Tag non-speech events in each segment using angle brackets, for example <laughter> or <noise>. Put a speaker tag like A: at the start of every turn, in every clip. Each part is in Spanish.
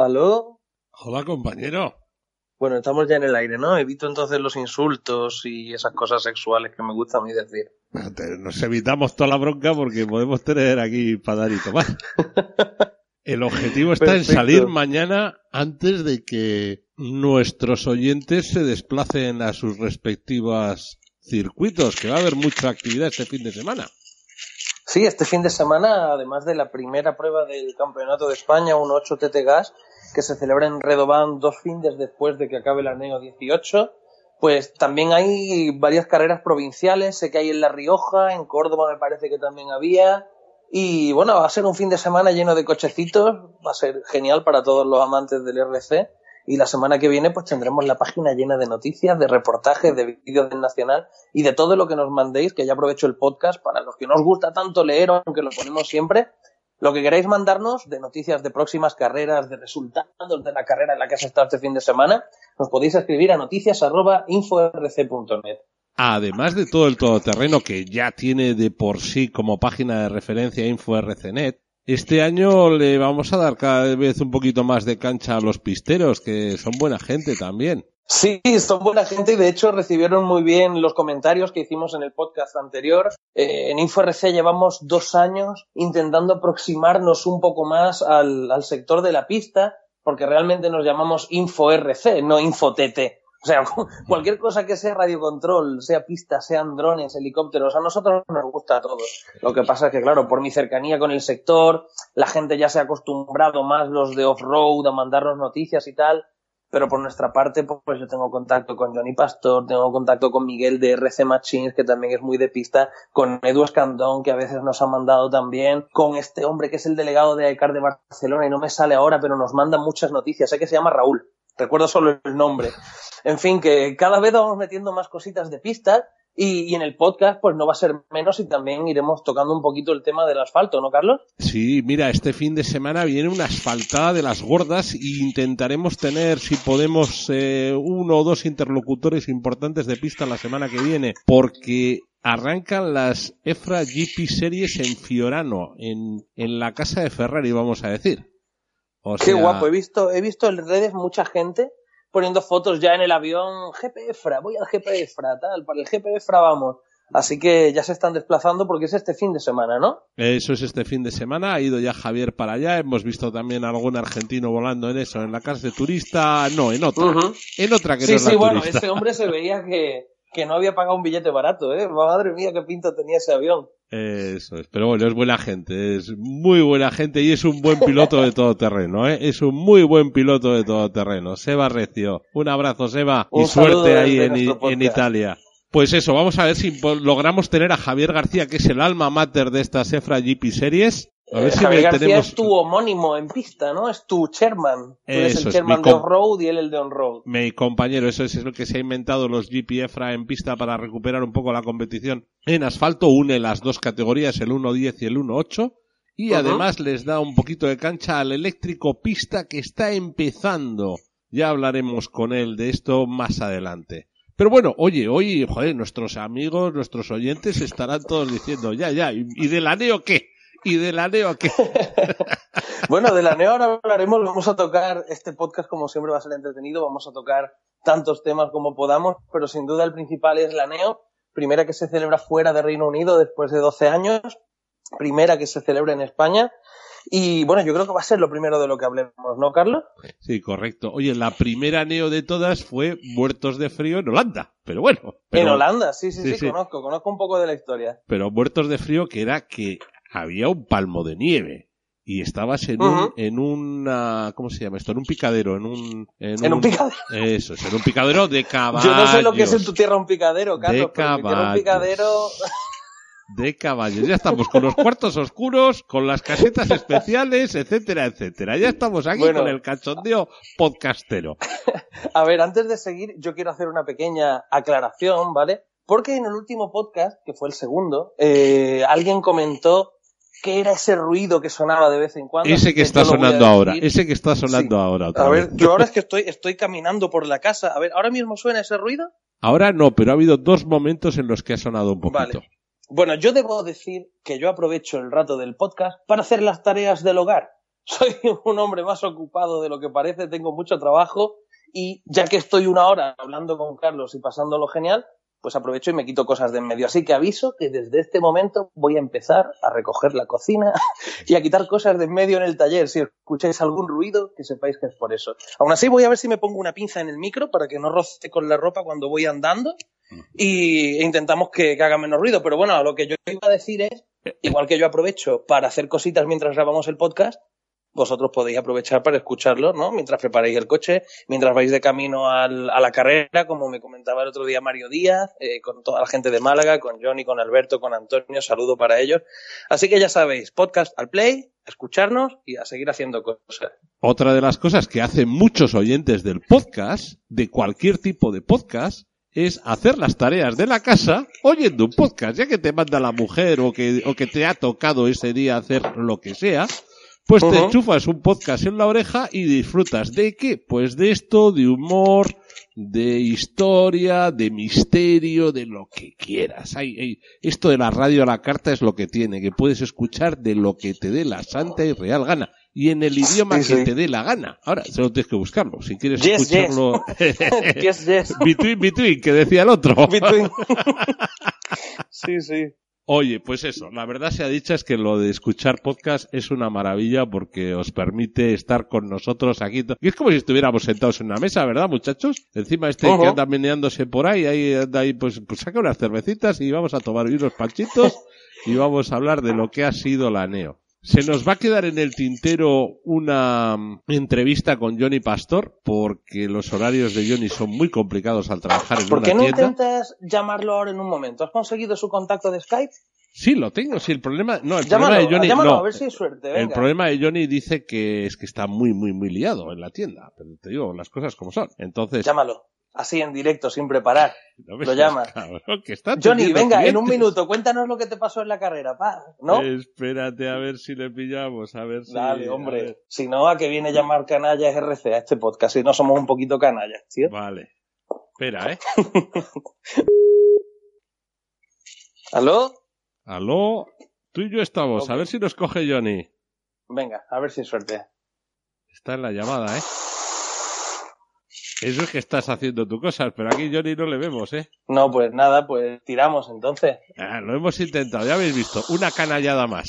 A: ¿Aló?
B: Hola, compañero.
A: Bueno, estamos ya en el aire, ¿no? Evito entonces los insultos y esas cosas sexuales que me gusta a mí decir.
B: Nos evitamos toda la bronca porque podemos tener aquí para dar y tomar. <laughs> El objetivo está en salir mañana antes de que nuestros oyentes se desplacen a sus respectivas circuitos, que va a haber mucha actividad este fin de semana.
A: Sí, este fin de semana, además de la primera prueba del Campeonato de España, un 8 TT Gas, que se celebra en Redobán dos fines después de que acabe el ANEO 18, pues también hay varias carreras provinciales, sé que hay en La Rioja, en Córdoba me parece que también había, y bueno, va a ser un fin de semana lleno de cochecitos, va a ser genial para todos los amantes del RC, y la semana que viene pues tendremos la página llena de noticias, de reportajes, de vídeos del Nacional y de todo lo que nos mandéis, que ya aprovecho el podcast para los que no os gusta tanto leer, aunque lo ponemos siempre, lo que queráis mandarnos de noticias de próximas carreras, de resultados de la carrera en la que has estado este fin de semana, nos podéis escribir a noticias.inforc.net.
B: Además de todo el todoterreno que ya tiene de por sí como página de referencia InfoRCnet, este año le vamos a dar cada vez un poquito más de cancha a los pisteros, que son buena gente también.
A: Sí, son buena gente y de hecho recibieron muy bien los comentarios que hicimos en el podcast anterior. Eh, en InfoRC llevamos dos años intentando aproximarnos un poco más al, al sector de la pista, porque realmente nos llamamos InfoRC, no InfoTT. O sea, <laughs> cualquier cosa que sea radiocontrol, sea pista, sean drones, helicópteros, a nosotros nos gusta todo. Lo que pasa es que, claro, por mi cercanía con el sector, la gente ya se ha acostumbrado más los de off-road a mandarnos noticias y tal, pero por nuestra parte, pues yo tengo contacto con Johnny Pastor, tengo contacto con Miguel de RC Machines, que también es muy de pista, con Edu Escandón, que a veces nos ha mandado también, con este hombre que es el delegado de ICAR de Barcelona, y no me sale ahora, pero nos manda muchas noticias, sé que se llama Raúl, recuerdo solo el nombre. En fin, que cada vez vamos metiendo más cositas de pistas y, y, en el podcast pues no va a ser menos y también iremos tocando un poquito el tema del asfalto, ¿no, Carlos?
B: Sí, mira, este fin de semana viene una asfaltada de las gordas y intentaremos tener, si podemos, eh, uno o dos interlocutores importantes de pista la semana que viene, porque arrancan las EFRA GP Series en Fiorano, en, en la casa de Ferrari, vamos a decir.
A: O Qué guapo, he visto, he visto en redes mucha gente poniendo fotos ya en el avión, GPFRA, voy al GPFRA, tal, para el GPFRA vamos. Así que ya se están desplazando porque es este fin de semana, ¿no?
B: Eso es este fin de semana, ha ido ya Javier para allá, hemos visto también a algún argentino volando en eso, en la casa de turista, no, en otra, uh -huh. en otra que
A: sí,
B: no es
A: Sí,
B: la
A: bueno,
B: turista.
A: ese hombre se veía que, que no había pagado un billete barato, ¿eh? Madre mía, qué pinta tenía ese avión.
B: Eso es, pero bueno, es buena gente, es muy buena gente y es un buen piloto de todo terreno, ¿eh? Es un muy buen piloto de todo terreno. Seba Recio, un abrazo Seba
A: Un
B: y suerte ahí en. Italia. Pues eso, vamos a ver si logramos tener a Javier García, que es el alma mater de esta Sefra GP Series. A ver
A: Eh,
B: si
A: Javier García
B: tenemos...
A: es tu homónimo en pista, ¿no? Es tu chairman. Tú eres
B: Eso
A: el chairman de off-road y él el de on-road.
B: Mi compañero, eso es, es lo que se ha inventado los GP EFRA en pista para recuperar un poco la competición en asfalto. Une las dos categorías, el 1.10 y el 1.8. Y además les da un poquito de cancha al eléctrico pista que está empezando. Ya hablaremos con él de esto más adelante. Pero bueno, oye, hoy, joder, nuestros amigos, nuestros oyentes estarán todos diciendo, ya, ya, ¿y y de la Neo qué? ¿Y de la Neo qué? <laughs>
A: Bueno, de la NEO ahora hablaremos, vamos a tocar, este podcast como siempre va a ser entretenido, vamos a tocar tantos temas como podamos, pero sin duda el principal es la NEO, primera que se celebra fuera de Reino Unido después de 12 años, primera que se celebra en España, y bueno, yo creo que va a ser lo primero de lo que hablemos, ¿no, Carlos?
B: Sí, correcto. Oye, la primera Neo de todas fue Muertos de Frío en Holanda. Pero bueno.
A: en Holanda, sí, sí,
B: sí,
A: sí,
B: sí.
A: conozco, conozco un poco de la historia.
B: pero muertos de frío que era que había un palmo de nieve y estabas en un, en una, ¿cómo se llama esto? En un picadero, en un,
A: En un picadero.
B: Eso, es, en un picadero de caballos. <laughs>
A: Yo no sé lo que es en tu tierra un picadero, Carlos,
B: De
A: pero un
B: caballos.
A: picadero... <laughs>
B: De caballos. Ya estamos con los cuartos oscuros, con las casetas <laughs> especiales, etcétera, etcétera. Ya estamos aquí
A: Bueno.
B: con el cachondeo podcastero.
A: A ver, antes de seguir, yo quiero hacer una pequeña aclaración, ¿vale? Porque en el último podcast, que fue el segundo, eh, alguien comentó que era ese ruido que sonaba de vez en cuando.
B: Ese que está sonando ahora, ese que está sonando
A: Sí.
B: ahora.
A: A
B: vez.
A: ver, yo ahora es <laughs> que estoy, estoy caminando por la casa. A ver, ¿ahora mismo suena ese ruido?
B: Ahora no, pero ha habido dos momentos en los que ha sonado un poquito.
A: Vale. Bueno, yo debo decir que yo aprovecho el rato del podcast para hacer las tareas del hogar. <laughs> Soy un hombre más ocupado de lo que parece, tengo mucho trabajo y ya que estoy una hora hablando con Carlos y pasándolo genial, pues aprovecho y me quito cosas de en medio. Así que aviso que desde este momento voy a empezar a recoger la cocina <laughs> y a quitar cosas de en medio en el taller. Si escucháis algún ruido, que sepáis que es por eso. Aún así voy a ver si me pongo una pinza en el micro para que no roce con la ropa cuando voy andando y e intentamos que, que haga menos ruido. Pero bueno, lo que yo iba a decir es, igual que yo aprovecho para hacer cositas mientras grabamos el podcast, vosotros podéis aprovechar para escucharlo, ¿no? Mientras preparáis el coche, mientras vais de camino al- a la carrera, como me comentaba el otro día Mario Díaz, eh, con toda la gente de Málaga, con Johnny, con Alberto, con Antonio, saludo para ellos. Así que ya sabéis, podcast al play, a escucharnos y a seguir haciendo cosas.
B: Otra de las cosas que hacen muchos oyentes del podcast, de cualquier tipo de podcast, es hacer las tareas de la casa oyendo un podcast, ya que te manda la mujer o que, o que te ha tocado ese día hacer lo que sea, pues te enchufas un podcast en la oreja y disfrutas de qué? Pues de esto, de humor, de historia, de misterio, de lo que quieras. Ay, ay, Esto de la radio a la carta es lo que tiene, que puedes escuchar de lo que te dé la santa y real gana. Y en el idioma
A: Sí,
B: que te dé la gana. Ahora, solo tienes que buscarlo. Si quieres
A: Yes, yes.
B: escucharlo. <laughs>
A: yes, yes. <laughs>
B: between, between, que decía el otro.
A: Between. <laughs> sí, sí.
B: Oye, pues eso, la verdad sea dicha es que lo de escuchar podcast es una maravilla porque os permite estar con nosotros aquí. Y es como si estuviéramos sentados en una mesa, ¿verdad, muchachos? Encima este que anda meneándose por ahí, ahí anda ahí, pues, pues saca unas cervecitas y vamos a tomar unos panchitos <laughs> y vamos a hablar de lo que ha sido la NEO. Se nos va a quedar en el tintero una mm, entrevista con Johnny Pastor porque los horarios de Johnny son muy complicados al trabajar en
A: ¿Por
B: una
A: qué no
B: tienda.
A: intentas llamarlo ahora en un momento? ¿Has conseguido su contacto de Skype?
B: Sí, lo tengo. Sí, el problema, no, el
A: Llámalo,
B: problema de Johnny,
A: llámalo
B: no.
A: a ver si hay suerte.
B: El
A: Venga.
B: problema de Johnny dice que es que está muy, muy, muy liado en la tienda. Pero te digo las cosas como son. Entonces,
A: Llámalo. Así en directo, sin preparar. <laughs>
B: no
A: lo
B: seas
A: llama.
B: cabrón, que está
A: Johnny, venga, en un minuto, cuéntanos lo que te pasó en la carrera, pa. ¿No?
B: Espérate a ver si le pillamos, a ver si.
A: Dale, hombre. Si no, ¿a qué viene llamar canallas RC a este podcast? Si no somos un poquito canallas, tío.
B: Vale. Espera, ¿eh? <laughs>
A: ¿Aló?
B: Aló. Tú y yo estamos. A ver si nos coge Johnny.
A: Venga, a ver si suerte.
B: Está en la llamada, ¿eh? Eso es que estás haciendo tu cosas, pero aquí Johnny no le vemos, ¿eh?
A: No, pues nada, pues tiramos entonces.
B: Ah, lo hemos intentado, ya habéis visto. Una canallada más.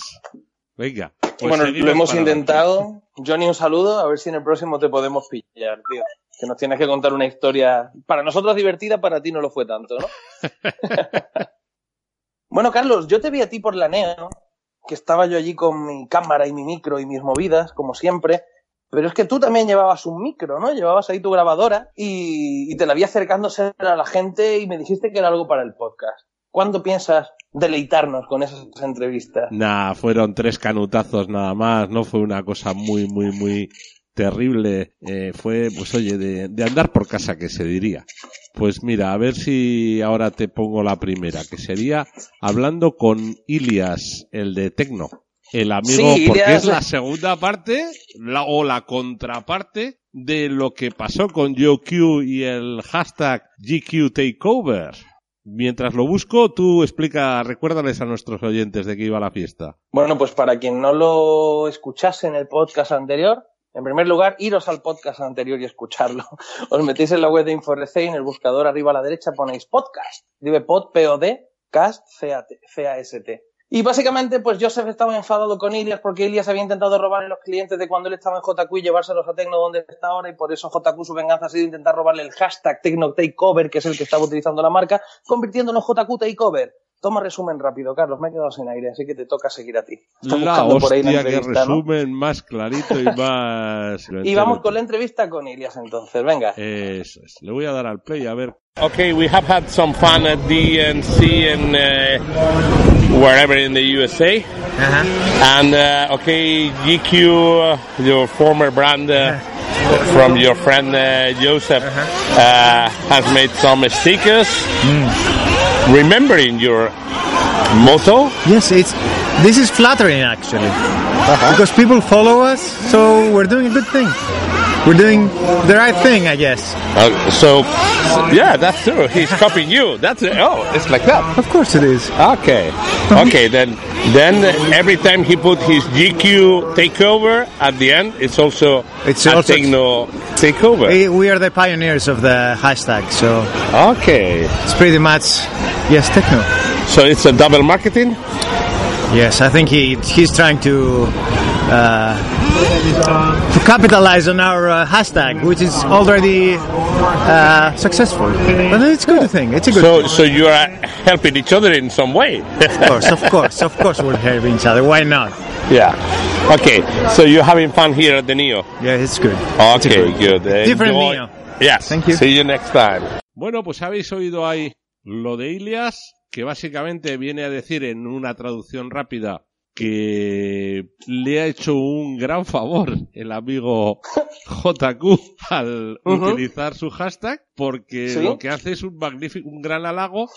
B: Venga. pues
A: bueno, lo hemos
B: adelante.
A: intentado. Johnny, un saludo. A ver si en el próximo te podemos pillar, tío. Que nos tienes que contar una historia para nosotros divertida, para ti no lo fue tanto, ¿no? <laughs> bueno, Carlos, yo te vi a ti por la NEO, que estaba yo allí con mi cámara y mi micro y mis movidas, como siempre. Pero es que tú también llevabas un micro, ¿no? Llevabas ahí tu grabadora y, y te la vi acercándose a la gente y me dijiste que era algo para el podcast. ¿Cuándo piensas deleitarnos con esas entrevistas?
B: Nah, fueron tres canutazos nada más, no fue una cosa muy, muy, muy terrible. Eh, fue, pues oye, de, de andar por casa, que se diría. Pues mira, a ver si ahora te pongo la primera, que sería hablando con Ilias, el de Tecno. El amigo,
A: Sí,
B: porque es la segunda parte, la, o la contraparte de lo que pasó con GeoQ y el hashtag GQ Takeover. Mientras lo busco, tú explica, recuérdales a nuestros oyentes de qué iba la fiesta.
A: Bueno, pues para quien no lo escuchase en el podcast anterior, en primer lugar, iros al podcast anterior y escucharlo. <laughs> Os metéis en la web de InfoRC y en el buscador arriba a la derecha ponéis podcast. Escribe pod, P-O-D, cast, C-A-S-T. Y básicamente, pues Joseph estaba enfadado con Ilias porque Ilias había intentado robarle los clientes de cuando él estaba en JQ y llevárselos a Tecno donde está ahora y por eso JQ su venganza ha sido intentar robarle el hashtag Tecno Takeover, que es el que estaba utilizando la marca, convirtiéndolo en JQ Takeover. Toma resumen rápido, Carlos. Me he quedado sin aire, así que te toca seguir a ti.
B: Estás la hostia, que resumen más clarito y <laughs> más...
A: y vamos con la entrevista con Ilias entonces, venga.
B: Eso es. Le voy a dar al play a ver.
C: Okay, we have had some fun at DNC and uh, wherever in the USA. Uh-huh. And uh, okay, GQ, uh, your former brand uh, from your friend uh, Joseph, uh-huh. uh, has made some stickers. Mm remembering your motto?
D: Yes, it's this is flattering actually, uh-huh. because people follow us, so we're doing a good thing. We're doing the right thing, I guess.
C: Uh, so, yeah, that's true. He's copying you. That's it. oh, it's like that.
D: Of course it is.
C: Okay, okay. Then, then every time he put his GQ takeover at the end, it's also it's a also techno takeover.
D: We are the pioneers of the hashtag, so
C: okay,
D: it's pretty much yes, techno.
C: So it's a double marketing.
D: Yes, I think he he's trying to uh, to capitalize on our uh, hashtag, which is already uh, successful. But it's a good thing. It's a good.
C: So,
D: thing.
C: so you are helping each other in some way.
D: of course, of course, of course, we're helping each other. Why not?
C: Yeah. Okay. So you're having fun here at the Neo.
D: Yeah, it's good.
C: Okay, it's good. good.
D: Different Enjoy. Neo.
C: Yes.
D: Thank you.
C: See you next time.
B: Bueno, pues habéis oído ahí lo de Ilias, que básicamente viene a decir en una traducción rápida que le ha hecho un gran favor el amigo JQ al <laughs> utilizar su hashtag porque lo que hace es un magnífico, un gran halago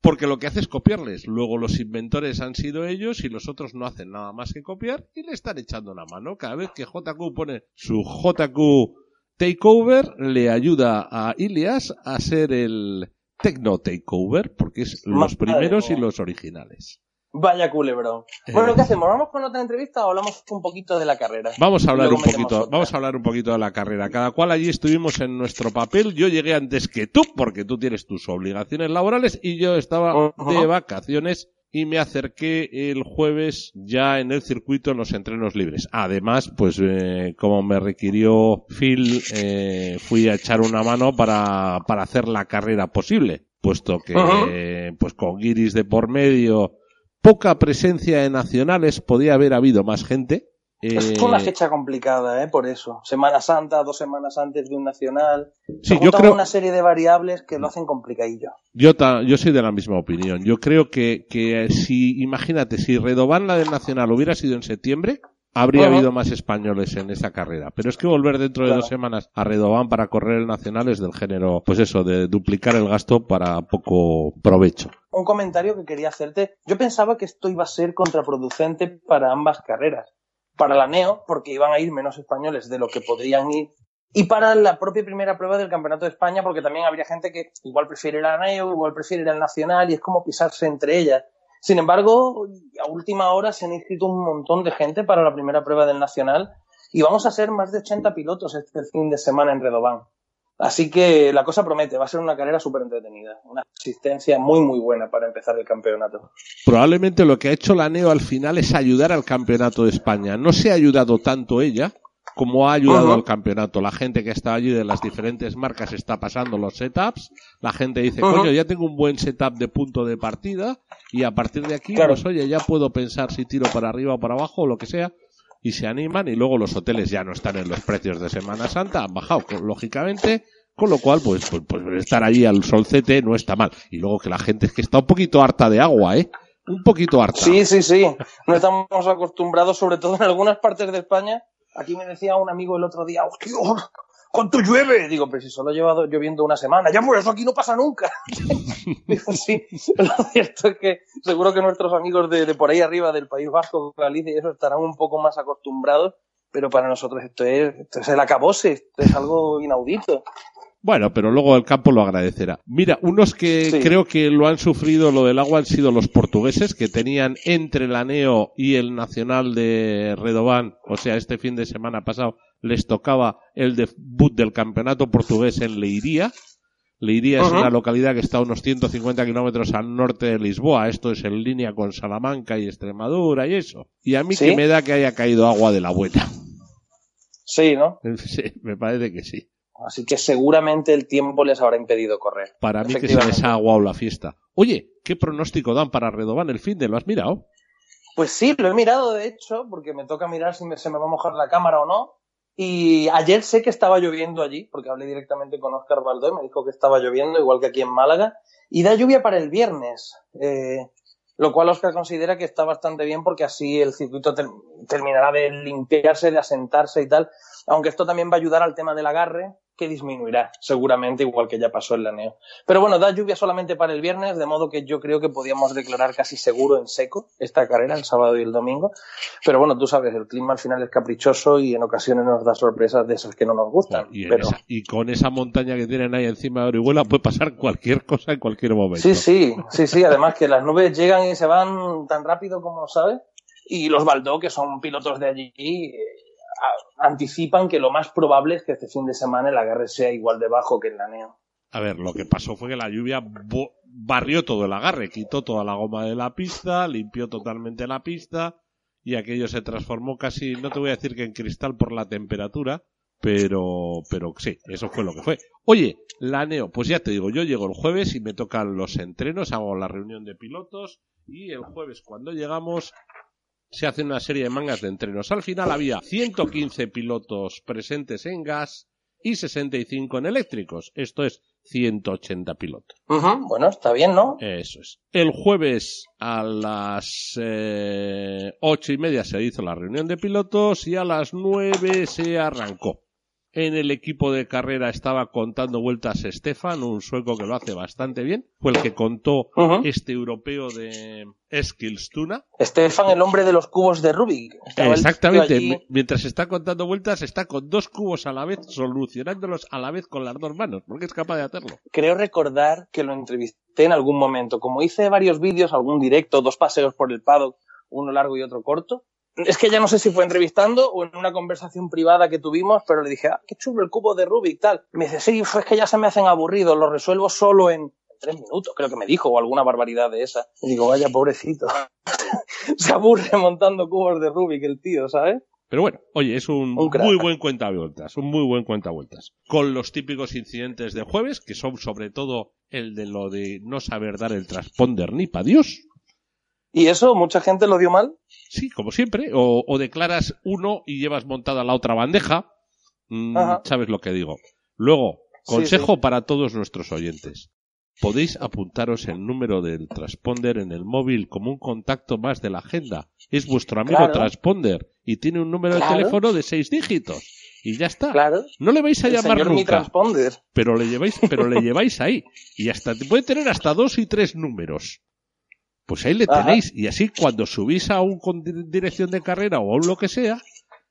B: porque lo que hace es copiarles. Luego los inventores han sido ellos y los otros no hacen nada más que copiar y le están echando una mano. Cada vez que JQ pone su JQ Takeover, le ayuda a Ilias a ser el Tecno Takeover porque es los primeros y los originales.
A: Vaya culebrón. Bueno, ¿qué hacemos? ¿Vamos con otra entrevista o hablamos un poquito de la carrera?
B: Vamos a hablar un poquito, vamos a hablar un poquito de la carrera. Cada cual allí estuvimos en nuestro papel. Yo llegué antes que tú, porque tú tienes tus obligaciones laborales, y yo estaba de vacaciones y me acerqué el jueves ya en el circuito en los entrenos libres. Además, pues eh, como me requirió Phil, eh, fui a echar una mano para, para hacer la carrera posible, puesto que pues con Guiris de por medio poca presencia de nacionales, podía haber habido más gente.
A: Es una eh, fecha complicada, ¿eh? Por eso. Semana Santa, dos semanas antes de un nacional.
B: Sí, yo creo.
A: una serie de variables que lo hacen complicadillo.
B: Yo, yo soy de la misma opinión. Yo creo que, que si, imagínate, si Redoban la del nacional hubiera sido en septiembre, habría habido más españoles en esa carrera. Pero es que volver dentro de dos semanas a Redoban para correr el nacional es del género, pues eso, de duplicar el gasto para poco provecho.
A: Un comentario que quería hacerte. Yo pensaba que esto iba a ser contraproducente para ambas carreras. Para la NEO, porque iban a ir menos españoles de lo que podrían ir. Y para la propia primera prueba del Campeonato de España, porque también habría gente que igual prefiere la NEO, igual prefiere el Nacional, y es como pisarse entre ellas. Sin embargo, a última hora se han inscrito un montón de gente para la primera prueba del Nacional y vamos a ser más de 80 pilotos este fin de semana en Redobán. Así que la cosa promete, va a ser una carrera súper entretenida, una asistencia muy muy buena para empezar el campeonato.
B: Probablemente lo que ha hecho la NEO al final es ayudar al campeonato de España. No se ha ayudado tanto ella, como ha ayudado al campeonato. La gente que está allí de las diferentes marcas está pasando los setups. La gente dice, coño, ya tengo un buen setup de punto de partida y a partir de aquí, pues oye, ya puedo pensar si tiro para arriba o para abajo o lo que sea. Y se animan y luego los hoteles ya no están en los precios de Semana Santa, han bajado, lógicamente. Con lo cual, pues, pues, pues estar allí al solcete no está mal. Y luego que la gente es que está un poquito harta de agua, ¿eh? Un poquito harta.
A: Sí, sí, sí. No estamos acostumbrados, sobre todo en algunas partes de España, Aquí me decía un amigo el otro día, ¡hostia! ¿Cuánto llueve? Digo, pero si solo he llevado lloviendo una semana. Ya, pues eso aquí no pasa nunca. <laughs> Digo, sí, lo cierto es que seguro que nuestros amigos de, por ahí arriba del País Vasco, Galicia y eso estarán un poco más acostumbrados, pero para nosotros esto es, esto es el acabose, esto es algo inaudito.
B: Bueno, pero luego el campo lo agradecerá. Mira, unos que creo que lo han sufrido lo del agua han sido los portugueses, que tenían entre el ANEO y el Nacional de Redobán, o sea, este fin de semana pasado, les tocaba el debut del campeonato portugués en Leiría. Leiría es una localidad que está a unos 150 kilómetros al norte de Lisboa. Esto es en línea con Salamanca y Extremadura y eso. Y a mí que me da que haya caído agua de la buena.
A: Sí, ¿no? <laughs>
B: Sí, me parece que sí.
A: Así que seguramente el tiempo les habrá impedido correr.
B: Para mí que se les ha aguado la fiesta. Oye, ¿qué pronóstico dan para Redoban el fin de? ¿Lo has mirado?
A: Pues sí, lo he mirado de hecho, porque me toca mirar si me, se me va a mojar la cámara o no. Y ayer sé que estaba lloviendo allí, porque hablé directamente con Oscar Baldó y me dijo que estaba lloviendo, igual que aquí en Málaga. Y da lluvia para el viernes. Eh, lo cual Oscar considera que está bastante bien porque así el circuito terminará de limpiarse, de asentarse y tal, aunque esto también va a ayudar al tema del agarre, que disminuirá, seguramente, igual que ya pasó en la NEO. Pero bueno, da lluvia solamente para el viernes, de modo que yo creo que podíamos declarar casi seguro en seco esta carrera, el sábado y el domingo. Pero bueno, tú sabes, el clima al final es caprichoso y en ocasiones nos da sorpresas de esas que no nos gustan.
B: Y,
A: pero...
B: y con esa montaña que tienen ahí encima de Orihuela puede pasar cualquier cosa en cualquier momento.
A: Sí, sí, sí, sí, además que las nubes llegan y se van tan rápido como, ¿sabes? Y los Baldó, que son pilotos de allí, anticipan que lo más probable es que este fin de semana el agarre sea igual de bajo que el la NEO.
B: A ver, lo que pasó fue que la lluvia barrió todo el agarre, quitó toda la goma de la pista, limpió totalmente la pista y aquello se transformó casi, no te voy a decir que en cristal por la temperatura, pero, pero sí, eso fue lo que fue. Oye, la NEO, pues ya te digo, yo llego el jueves y me tocan los entrenos, hago la reunión de pilotos y el jueves cuando llegamos se hace una serie de mangas de entrenos. Al final había 115 pilotos presentes en gas y 65 en eléctricos. Esto es 180 pilotos.
A: Bueno, está bien, ¿no?
B: Eso es. El jueves a las eh, ocho y media se hizo la reunión de pilotos y a las nueve se arrancó. En el equipo de carrera estaba contando vueltas Stefan, un sueco que lo hace bastante bien. Fue el que contó este europeo de Eskilstuna.
A: Stefan, el hombre de los cubos de Rubik.
B: Exactamente. Mientras está contando vueltas, está con dos cubos a la vez, solucionándolos a la vez con las dos manos, porque es capaz de hacerlo.
A: Creo recordar que lo entrevisté en algún momento. Como hice varios vídeos, algún directo, dos paseos por el paddock, uno largo y otro corto, es que ya no sé si fue entrevistando o en una conversación privada que tuvimos, pero le dije, ah, qué chulo el cubo de Rubik, tal. me dice, sí, es que ya se me hacen aburridos, lo resuelvo solo en tres minutos, creo que me dijo, o alguna barbaridad de esa. Y digo, vaya, pobrecito. <laughs> se aburre montando cubos de Rubik el tío, ¿sabes?
B: Pero bueno, oye, es un, muy buen cuenta vueltas, un muy buen cuenta vueltas. Con los típicos incidentes de jueves, que son sobre todo el de lo de no saber dar el transponder ni pa' Dios.
A: ¿Y eso mucha gente lo dio mal?
B: Sí, como siempre. O, declaras uno y llevas montada la otra bandeja. Mm, ¿Sabes lo que digo? Luego, consejo para todos nuestros oyentes. Podéis apuntaros el número del transponder en el móvil como un contacto más de la agenda. Es vuestro amigo transponder y tiene un número de teléfono de seis dígitos. Y ya está.
A: Claro.
B: No le vais a llamar nunca. Pero le lleváis, pero le lleváis ahí. Y hasta puede tener hasta dos y tres números. Pues ahí le tenéis. Y así cuando subís a un con dirección de carrera o a lo que sea,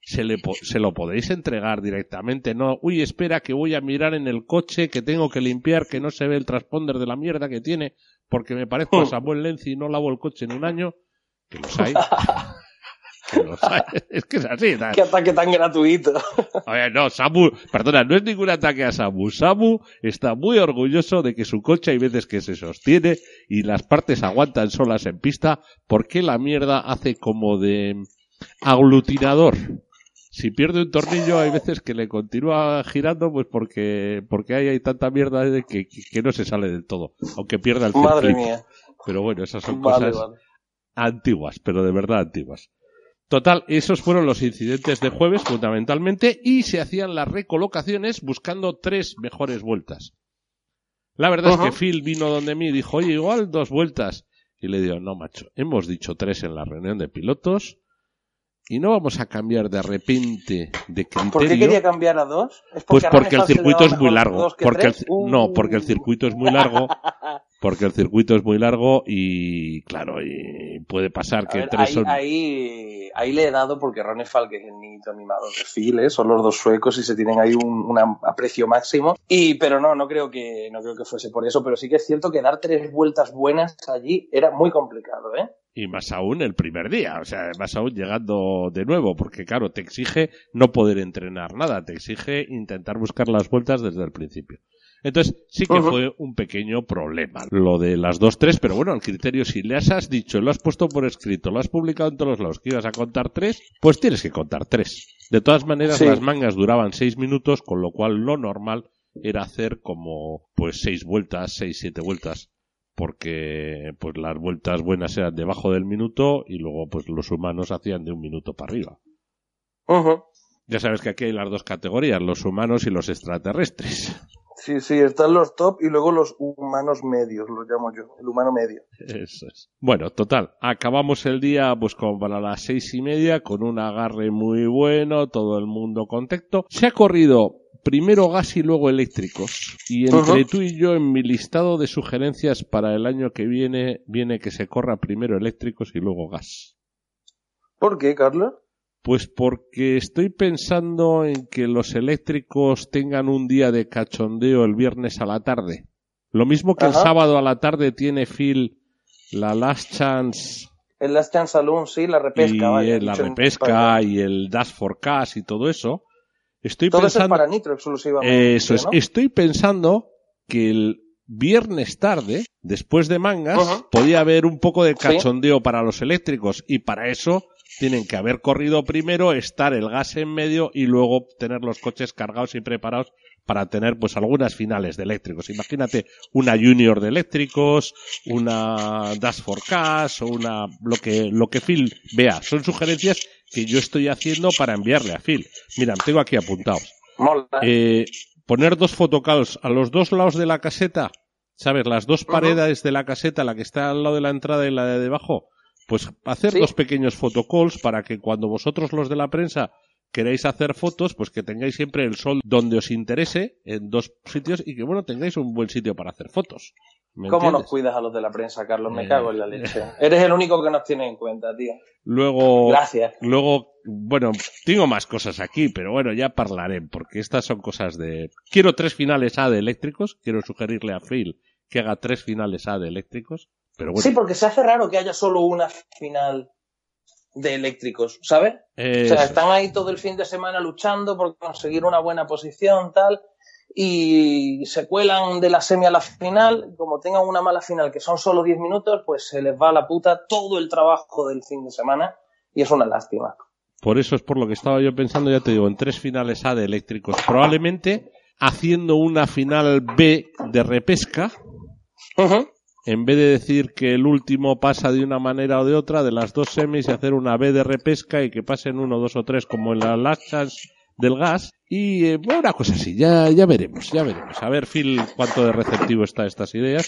B: se, le, se lo podéis entregar directamente. No, uy, espera que voy a mirar en el coche que tengo que limpiar, que no se ve el transponder de la mierda que tiene, porque me parezco a <laughs> Samuel Lenzi y no lavo el coche en un año. Que los hay. <laughs> <laughs> Es que es así.
A: Qué ataque tan gratuito.
B: No, Samu, perdona, no es ningún ataque a Samu. Samu está muy orgulloso de que su coche hay veces que se sostiene y las partes aguantan solas en pista porque la mierda hace como de aglutinador. Si pierde un tornillo hay veces que le continúa girando pues porque, porque hay, hay tanta mierda que, que, no se sale del todo. Aunque pierda el
A: Madre mía.
B: Pero bueno, esas son cosas antiguas, pero de verdad antiguas. Total, esos fueron los incidentes de jueves fundamentalmente y se hacían las recolocaciones buscando tres mejores vueltas. La verdad es que Phil vino donde mí y dijo, oye, igual dos vueltas. Y le digo, no, macho, hemos dicho tres en la reunión de pilotos y no vamos a cambiar de repente de criterio. ¿Por
A: qué quería cambiar a dos?
B: pues porque el circuito es muy largo. Porque No, porque el circuito es muy largo porque el circuito es muy largo y claro, y puede pasar que tres
A: ahí,
B: son...
A: ahí, ahí, le he dado porque Ronnie Falk es el niñito animado de Phil, son los dos suecos y se tienen ahí un, aprecio máximo. Y, pero no, no creo que, no creo que fuese por eso, pero sí que es cierto que dar tres vueltas buenas allí era muy complicado, ¿eh?
B: Y más aún el primer día, o sea, más aún llegando de nuevo, porque claro, te exige no poder entrenar nada, te exige intentar buscar las vueltas desde el principio. Entonces, sí que fue un pequeño problema lo de las dos, tres, pero bueno, el criterio, si le has dicho, lo has puesto por escrito, lo has publicado en todos los lados que ibas a contar tres, pues tienes que contar tres. De todas maneras, las mangas duraban seis minutos, con lo cual lo normal era hacer como, pues, seis vueltas, seis, siete vueltas porque pues las vueltas buenas eran debajo del minuto y luego pues los humanos hacían de un minuto para arriba. Ya sabes que aquí hay las dos categorías, los humanos y los extraterrestres.
A: Sí, sí, están los top y luego los humanos medios, los llamo yo, el humano medio.
B: Eso es. Bueno, total, acabamos el día pues como para las seis y media con un agarre muy bueno, todo el mundo contento. Se ha corrido primero gas y luego eléctricos. Y entre tú y yo en mi listado de sugerencias para el año que viene, viene que se corra primero eléctricos y luego gas.
A: ¿Por qué, Carlos?
B: Pues porque estoy pensando en que los eléctricos tengan un día de cachondeo el viernes a la tarde. Lo mismo que el sábado a la tarde tiene Phil la Last Chance.
A: El Last Chance Saloon, sí, la repesca.
B: Y la repesca y el Dash for Cash y todo eso. Estoy
A: todo
B: pensando,
A: eso es para Nitro exclusivamente.
B: Eso es. Estoy pensando que el viernes tarde, después de mangas, podía haber un poco de cachondeo para los eléctricos y para eso tienen que haber corrido primero, estar el gas en medio y luego tener los coches cargados y preparados para tener pues algunas finales de eléctricos. Imagínate una junior de eléctricos, una Dash for Cash o una lo que lo que Phil vea. Son sugerencias que yo estoy haciendo para enviarle a Phil. Mira, tengo aquí apuntados. Eh, poner dos fotocalls a los dos lados de la caseta, ¿sabes? Las dos paredes de la caseta, la que está al lado de la entrada y la de debajo, pues hacer dos pequeños fotocalls para que cuando vosotros los de la prensa queréis hacer fotos, pues que tengáis siempre el sol donde os interese, en dos sitios, y que bueno, tengáis un buen sitio para hacer fotos.
A: ¿Cómo nos cuidas a los de la prensa, Carlos? Me eh, cago en la leche. Eres el único que nos tiene en cuenta, tío.
B: Luego.
A: Gracias.
B: Luego, bueno, tengo más cosas aquí, pero bueno, ya hablaré, porque estas son cosas de. Quiero tres finales A de eléctricos. Quiero sugerirle a Phil que haga tres finales A de eléctricos.
A: Sí, porque se hace raro que haya solo una final de eléctricos, ¿sabes? o sea, están ahí todo el fin de semana luchando por conseguir una buena posición, tal, y se cuelan de la semi a la final, como tengan una mala final que son solo 10 minutos, pues se les va a la puta todo el trabajo del fin de semana y es una lástima.
B: Por eso es por lo que estaba yo pensando, ya te digo, en tres finales A de eléctricos, probablemente haciendo una final B de repesca, en vez de decir que el último pasa de una manera o de otra, de las dos semis y hacer una B de repesca y que pasen uno, dos o tres como en las lachas del gas. Y eh, una cosa así, ya, ya veremos, ya veremos. A ver, Phil, cuánto de receptivo está estas ideas.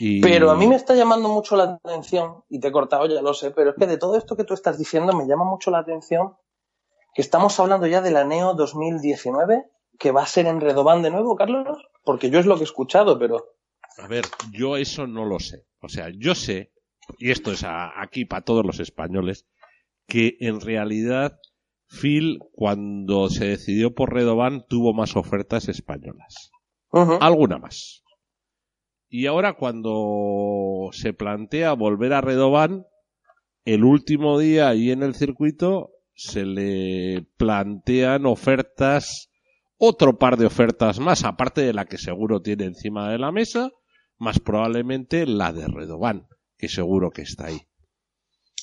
B: Y...
A: Pero a mí me está llamando mucho la atención, y te he cortado, ya lo sé, pero es que de todo esto que tú estás diciendo me llama mucho la atención que estamos hablando ya de la Neo 2019, que va a ser en Redobán de nuevo, Carlos, porque yo es lo que he escuchado, pero
B: a ver, yo eso no lo sé. O sea, yo sé, y esto es aquí para todos los españoles, que en realidad Phil, cuando se decidió por Redovan, tuvo más ofertas españolas. Alguna más. Y ahora cuando se plantea volver a Redovan, el último día ahí en el circuito se le plantean ofertas, otro par de ofertas más, aparte de la que seguro tiene encima de la mesa, más probablemente la de Redovan, que seguro que está ahí.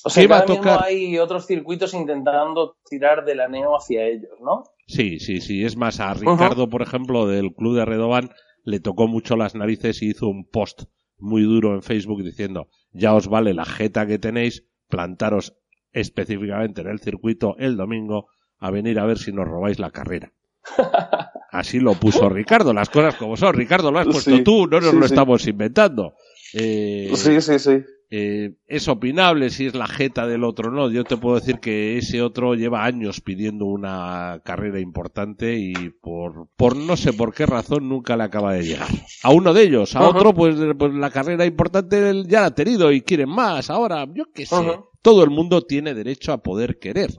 A: O sea, va a tocar? hay otros circuitos intentando tirar de la Neo hacia ellos, ¿no?
B: Sí, sí, sí. Es más, a Ricardo, por ejemplo, del club de Redovan, le tocó mucho las narices y hizo un post muy duro en Facebook diciendo, ya os vale la jeta que tenéis, plantaros específicamente en el circuito el domingo a venir a ver si nos robáis la carrera. <laughs> Así lo puso <laughs> Ricardo, las cosas como son. Ricardo, lo has puesto tú, no nos lo estamos inventando.
A: Eh, sí, sí, sí.
B: Eh, es opinable si es la jeta del otro no. Yo te puedo decir que ese otro lleva años pidiendo una carrera importante y por, por no sé por qué razón nunca le acaba de llegar. A uno de ellos, a otro pues, pues, la carrera importante ya la ha tenido y quieren más. Ahora, yo qué sé. Todo el mundo tiene derecho a poder querer.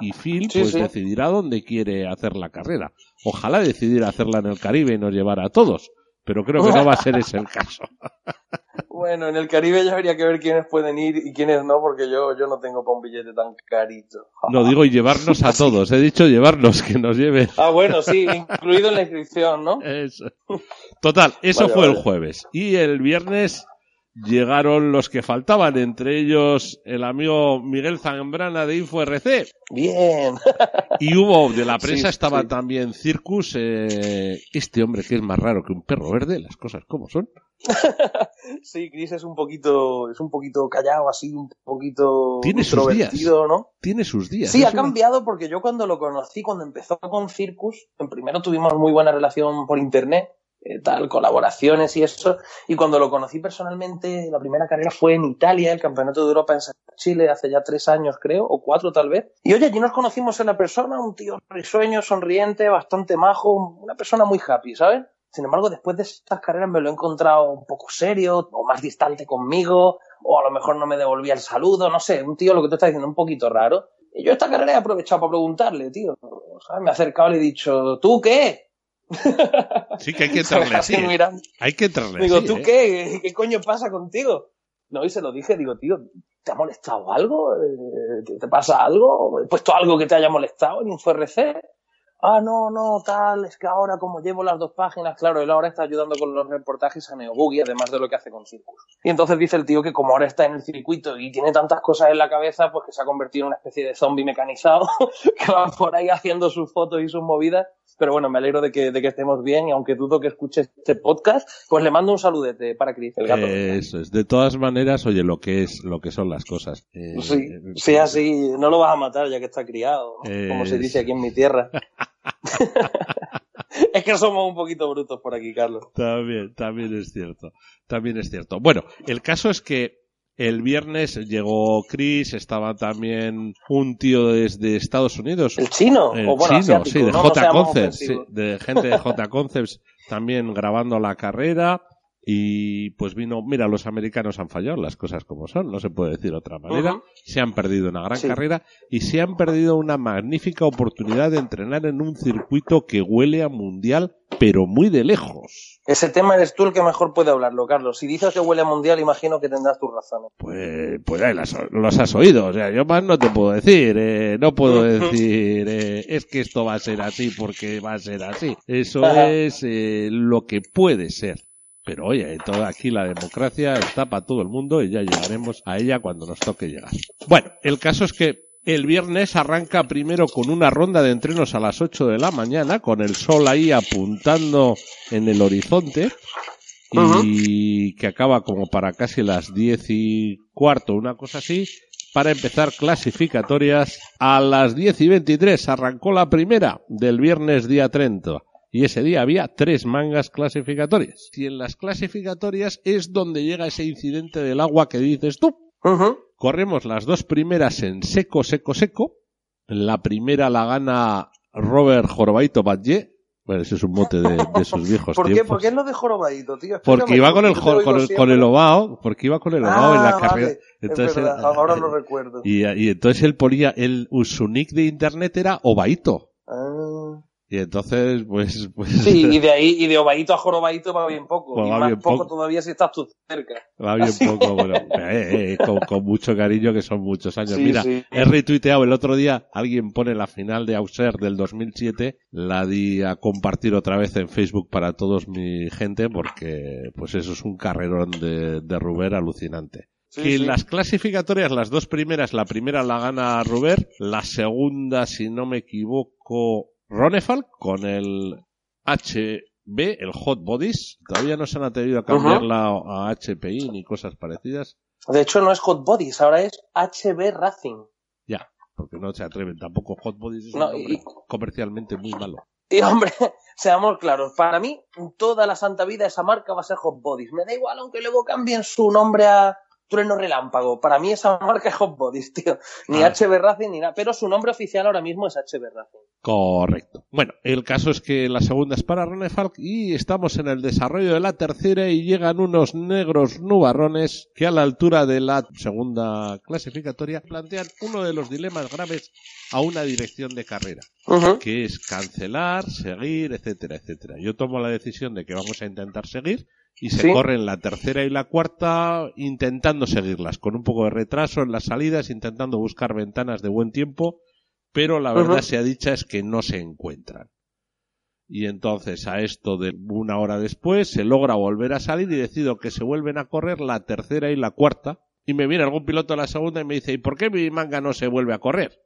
B: Y, Phil pues decidirá dónde quiere hacer la carrera. Ojalá decidiera hacerla en el Caribe y nos llevara a todos, pero creo que no va a ser ese el caso. <laughs>
A: Bueno, en el Caribe ya habría que ver quiénes pueden ir y quiénes no, porque yo, yo no tengo para un billete tan carito. <laughs>
B: No digo llevarnos a <laughs> todos, he dicho llevarnos, que nos lleven.
A: Ah, bueno, sí, incluido en la inscripción, ¿no?
B: Eso. Total, eso
A: Vale,
B: fue el jueves. Y el viernes llegaron los que faltaban, entre ellos el amigo Miguel Zambrana de InfoRC.
A: Bien. <laughs>
B: Y hubo, de la prensa
A: Sí,
B: estaba
A: sí.
B: también Circus, eh, este hombre que es más raro que un perro verde, las cosas como son. <laughs>
A: Sí, Chris es un poquito, es un poquito callado, así, un poquito
B: Tiene sus días.
A: ¿no?
B: Tiene sus días.
A: Sí, ha cambiado porque yo cuando lo conocí, cuando empezó con Circus, en primero tuvimos muy buena relación por internet, eh, tal, colaboraciones y eso, y cuando lo conocí personalmente, la primera carrera fue en Italia, el Campeonato de Europa en Chile, hace ya tres años creo, o cuatro tal vez, y oye, allí nos conocimos en la persona, un tío risueño, sonriente, bastante majo, una persona muy happy, ¿sabes? Sin embargo, después de estas carreras me lo he encontrado un poco serio, o más distante conmigo, o a lo mejor no me devolvía el saludo, no sé, un tío, lo que tú estás diciendo, un poquito raro. Y yo esta carrera he aprovechado para preguntarle, tío. ¿sabes? Me he acercado y le he dicho, ¿tú qué?
B: Sí, que hay que <laughs> entrarle así. ¿eh? Hay que entrarle
A: Digo,
B: así.
A: ¿tú
B: ¿eh?
A: qué? ¿Qué coño pasa contigo? No, y se lo dije, digo, tío, ¿te ha molestado algo? Eh, ¿Te, pasa algo? ¿He puesto algo que te haya molestado en InfoRC? Ah, no, no, tal, es que ahora como llevo las dos páginas, claro, él ahora está ayudando con los reportajes a NeoBoogie, además de lo que hace con Circus. Y entonces dice el tío que como ahora está en el circuito y tiene tantas cosas en la cabeza, pues que se ha convertido en una especie de zombie mecanizado, <laughs> que va por ahí haciendo sus fotos y sus movidas. Pero bueno, me alegro de que, de que estemos bien y aunque dudo que escuche este podcast, pues le mando un saludete para Chris, el gato.
B: Eh, Eso es. De todas maneras, oye, lo que es, lo que son las cosas. Eh,
A: sí,
B: eh,
A: sí, así, no lo vas a matar ya que está criado, ¿no?
B: Eh,
A: como se dice aquí en mi tierra. <laughs> es que somos un poquito brutos por aquí, Carlos.
B: También, también es cierto. También es cierto. Bueno, el caso es que el viernes llegó Chris, estaba también un tío desde Estados Unidos.
A: ¿El chino?
B: El
A: o bueno,
B: chino,
A: asiático,
B: sí, de J Concepts, sí, de gente de J Concepts también grabando la carrera. Y pues vino, mira, los americanos han fallado, las cosas como son, no se puede decir de otra manera. Se han perdido una gran
A: Sí.
B: carrera y se han perdido una magnífica oportunidad de entrenar en un circuito que huele a mundial, pero muy de lejos.
A: Ese tema eres tú el que mejor puede hablarlo, Carlos. Si dices que huele a mundial, imagino que tendrás tus razones.
B: Pues, pues ahí las- los has oído. O sea, yo más no te puedo decir. eh, no puedo <laughs> decir, eh, es que esto va a ser así porque va a ser así. Eso
A: Ajá.
B: es eh, lo que puede ser. Pero oye, toda aquí la democracia está para todo el mundo y ya llegaremos a ella cuando nos toque llegar. Bueno, el caso es que el viernes arranca primero con una ronda de entrenos a las 8 de la mañana, con el sol ahí apuntando en el horizonte y que acaba como para casi las 10 y cuarto, una cosa así, para empezar clasificatorias a las 10 y 23. Arrancó la primera del viernes día 30. Y ese día había tres mangas clasificatorias. Y en las clasificatorias es donde llega ese incidente del agua que dices tú. Corremos las dos primeras en seco, seco, seco. La primera la gana Robert Jorbaito Batlle. Bueno, ese es un mote de, de sus viejos <laughs>
A: ¿Por qué?
B: tiempos.
A: ¿Por qué es lo de jorobadito, tío?
B: Porque iba con el, con el,
A: siempre.
B: con el ovao, porque iba con el ovao en la
A: Ah,
B: carrera.
A: vale,
B: Entonces,
A: es verdad,
B: eh,
A: ahora lo recuerdo.
B: Y, y entonces él ponía, el, su nick de internet era Ovaito. Y entonces, pues, <laughs> pues
A: Sí, y de ahí, y de ovadito a jorobadito va bien poco.
B: Pues
A: y
B: va
A: más
B: bien
A: poco,
B: poco.
A: todavía si estás tú cerca.
B: va bien
A: Así.
B: poco, bueno, eh, eh, con, con mucho cariño que son muchos años.
A: Sí,
B: Mira,
A: sí.
B: he retuiteado el otro día, alguien pone la final de Auxerre del 2007, la di a compartir otra vez en Facebook para todos mi gente, porque, pues eso es un carrerón de, de Ruber alucinante.
A: Sí,
B: que en
A: sí.
B: las clasificatorias, las dos primeras, la primera la gana Ruber, la segunda, si no me equivoco, Ronefal con el HB, el Hot Bodies. Todavía no se han atrevido a cambiarla a HPI ni cosas parecidas.
A: De hecho, no es Hot Bodies, ahora es HB Racing.
B: Ya, porque no se atreven. Tampoco Hot Bodies es
A: No, y-
B: comercialmente muy malo.
A: Y hombre, <laughs> seamos claros, para mí, toda la santa vida esa marca va a ser Hot Bodies. Me da igual aunque luego cambien su nombre a Trueno Relámpago. Para mí esa <laughs> marca es Hot Bodies, tío. Ni
B: Ah.
A: HB Racing ni nada. Pero su nombre oficial ahora mismo es HB Racing.
B: Correcto. Bueno, el caso es que la segunda es para Ronnie Falk y estamos en el desarrollo de la tercera y llegan unos negros nubarrones que a la altura de la segunda clasificatoria plantean uno de los dilemas graves a una dirección de carrera, que es cancelar, seguir, etcétera, etcétera. Yo tomo la decisión de que vamos a intentar seguir y se
A: Sí.
B: corren la tercera y la cuarta intentando seguirlas, con un poco de retraso en las salidas, intentando buscar ventanas de buen tiempo, pero la verdad sea dicha es que no se encuentran. Y entonces a esto de una hora después se logra volver a salir y decido que se vuelven a correr la tercera y la cuarta. Y me viene algún piloto a la segunda y me dice, ¿y por qué mi manga no se vuelve a correr?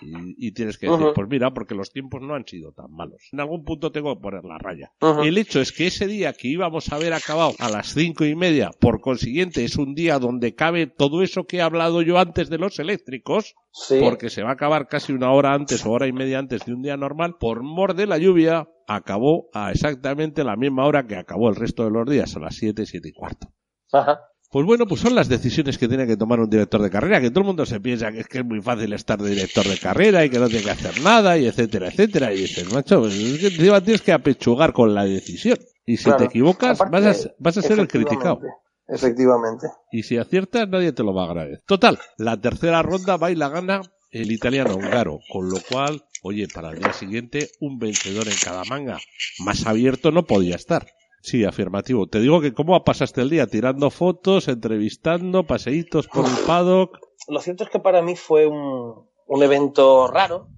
B: Y, y tienes que decir, pues mira, porque los tiempos no han sido tan malos. En algún punto tengo que poner la raya. El hecho es que ese día que íbamos a haber acabado a las cinco y media, por consiguiente es un día donde cabe todo eso que he hablado yo antes de los eléctricos,
A: Sí.
B: porque se va a acabar casi una hora antes o hora y media antes de un día normal, por mor de la lluvia, acabó a exactamente la misma hora que acabó el resto de los días, a las siete, siete y cuarto.
A: Ajá.
B: Pues bueno, pues son las decisiones que tiene que tomar un director de carrera, que todo el mundo se piensa que es que es muy fácil estar de director de carrera y que no tiene que hacer nada, y etcétera, etcétera. Y dices, macho, pues es que encima tienes que apechugar con la decisión. Y si
A: Claro.
B: te equivocas,
A: Aparte,
B: vas a, vas a ser el criticado.
A: Efectivamente.
B: Y si aciertas, nadie te lo va a agradecer. Total, la tercera ronda va y la gana el italiano húngaro, con lo cual, oye, para el día siguiente, un vencedor en cada manga. Más abierto no podía estar. Sí, afirmativo. Te digo que cómo pasaste el día tirando fotos, entrevistando, paseitos por el paddock.
A: Lo cierto es que para mí fue un, un evento raro,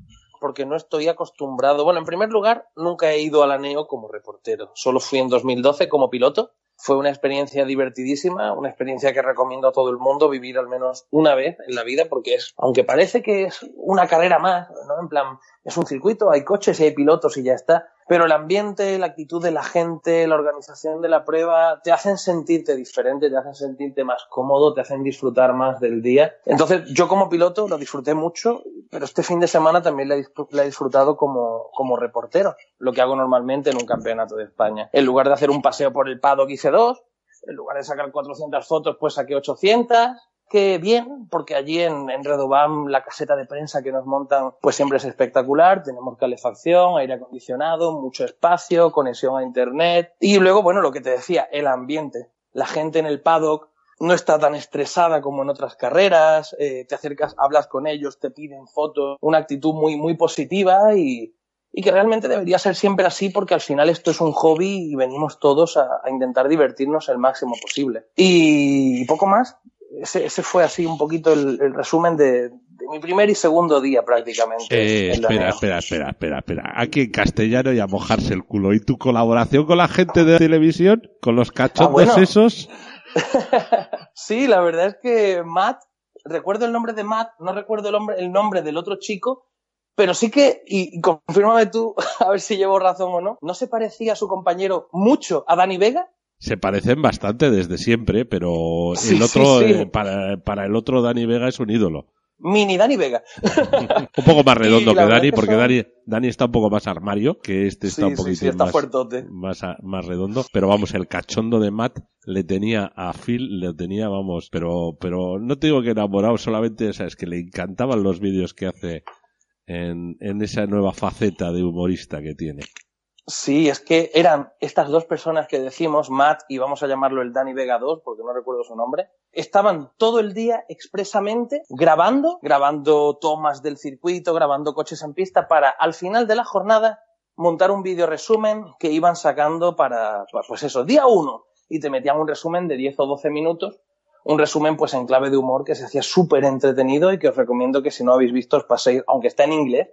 A: porque no estoy acostumbrado. Bueno, en primer lugar, nunca he ido a la NEO como reportero. Solo fui en 2012 como piloto. Fue una experiencia divertidísima, una experiencia que recomiendo a todo el mundo vivir al menos una vez en la vida, porque es, aunque parece que es una carrera más, ¿no? En plan, es un circuito, hay coches y hay pilotos y ya está. Pero el ambiente, la actitud de la gente, la organización de la prueba, te hacen sentirte diferente, te hacen sentirte más cómodo, te hacen disfrutar más del día. Entonces, yo como piloto lo disfruté mucho, pero este fin de semana también la he disfrutado como, como reportero, lo que hago normalmente en un campeonato de España. En lugar de hacer un paseo por el paddock hice dos, en lugar de sacar 400 fotos, pues saqué 800 que bien, porque allí en, en Redobam la caseta de prensa que nos montan pues siempre es espectacular, tenemos calefacción, aire acondicionado, mucho espacio, conexión a internet. Y luego, bueno, lo que te decía, el ambiente, la gente en el paddock no está tan estresada como en otras carreras, eh, te acercas, hablas con ellos, te piden fotos, una actitud muy, muy positiva y, que realmente debería ser siempre así porque al final esto es un hobby y venimos todos a, a intentar divertirnos el máximo posible. Y poco más, ese, ese fue así un poquito el, el resumen de, de mi primer y segundo día prácticamente.
B: Eh, espera, espera, espera, espera, espera. Aquí en castellano y a mojarse el culo. ¿Y tu colaboración con la gente de televisión? ¿Con los cachondos
A: Ah, bueno.
B: esos? <laughs>
A: sí, la verdad es que Matt, recuerdo el nombre de Matt, no recuerdo el nombre, el nombre del otro chico, pero sí que, y, y confírmame tú, <laughs> a ver si llevo razón o no, ¿no se parecía a su compañero mucho a Dani Vega?
B: Se parecen bastante desde siempre, pero
A: Sí,
B: el otro,
A: sí, sí.
B: eh, para, para el otro Dani Vega es un ídolo.
A: Mini Dani Vega. <laughs>
B: Un poco más <laughs> redondo que Dani,
A: que
B: porque
A: son-
B: Dani, Dani está un poco más armario, que este está
A: Sí,
B: un
A: sí,
B: poquitín
A: sí, está
B: más, más, a- más redondo. Pero vamos, el cachondo de Matt le tenía a Phil, le tenía, vamos, pero, pero no te digo que enamorado, solamente, o sea, es que le encantaban los vídeos que hace en, en esa nueva faceta de humorista que tiene.
A: Sí, es que eran estas dos personas que decimos, Matt y vamos a llamarlo el Dani Vega 2, porque no recuerdo su nombre, estaban todo el día expresamente grabando, grabando tomas del circuito, grabando coches en pista para al final de la jornada montar un vídeo resumen que iban sacando para, pues eso, día uno, y te metían un resumen de 10 o 12 minutos, un resumen pues en clave de humor que se hacía súper entretenido y que os recomiendo que si no habéis visto os paséis, aunque está en inglés,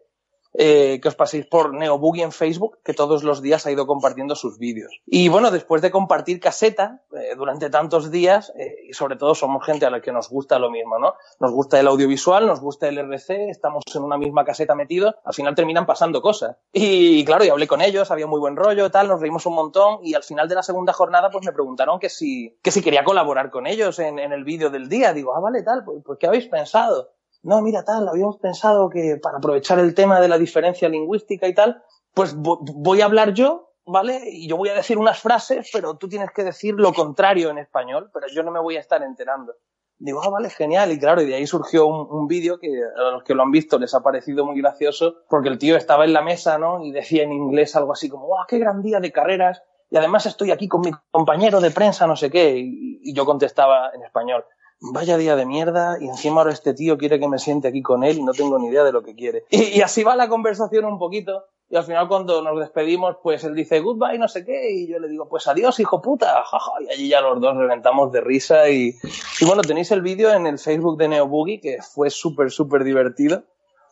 A: eh, que os paséis por NeoBoogie en Facebook, que todos los días ha ido compartiendo sus vídeos. Y bueno, después de compartir caseta eh, durante tantos días, eh, y sobre todo somos gente a la que nos gusta lo mismo, ¿no? Nos gusta el audiovisual, nos gusta el RC, estamos en una misma caseta metidos, al final terminan pasando cosas. Y, claro, y hablé con ellos, había muy buen rollo, tal, nos reímos un montón, y al final de la segunda jornada, pues me preguntaron que si, que si quería colaborar con ellos en, el vídeo del día. Digo, ah, vale, tal, pues, pues ¿qué habéis pensado? No, mira tal, habíamos pensado que para aprovechar el tema de la diferencia lingüística y tal, pues vo- voy a hablar yo, ¿vale? Y yo voy a decir unas frases, pero tú tienes que decir lo contrario en español, pero yo no me voy a estar enterando. Digo, ah, vale, genial. Y claro, y de ahí surgió un, vídeo que a los que lo han visto les ha parecido muy gracioso, porque el tío estaba en la mesa, ¿no? Y decía en inglés algo así como, ¡ah, qué gran día de carreras! Y además estoy aquí con mi compañero de prensa, no sé qué. Y yo contestaba en español, vaya día de mierda, y encima ahora este tío quiere que me siente aquí con él y no tengo ni idea de lo que quiere. Y, y así va la conversación un poquito. Y al final cuando nos despedimos, pues él dice goodbye, no sé qué, y yo le digo, pues adiós, hijo puta, jaja, y allí ya los dos reventamos de risa y, y bueno, tenéis el vídeo en el Facebook de Neo Boogie, que fue súper, súper divertido.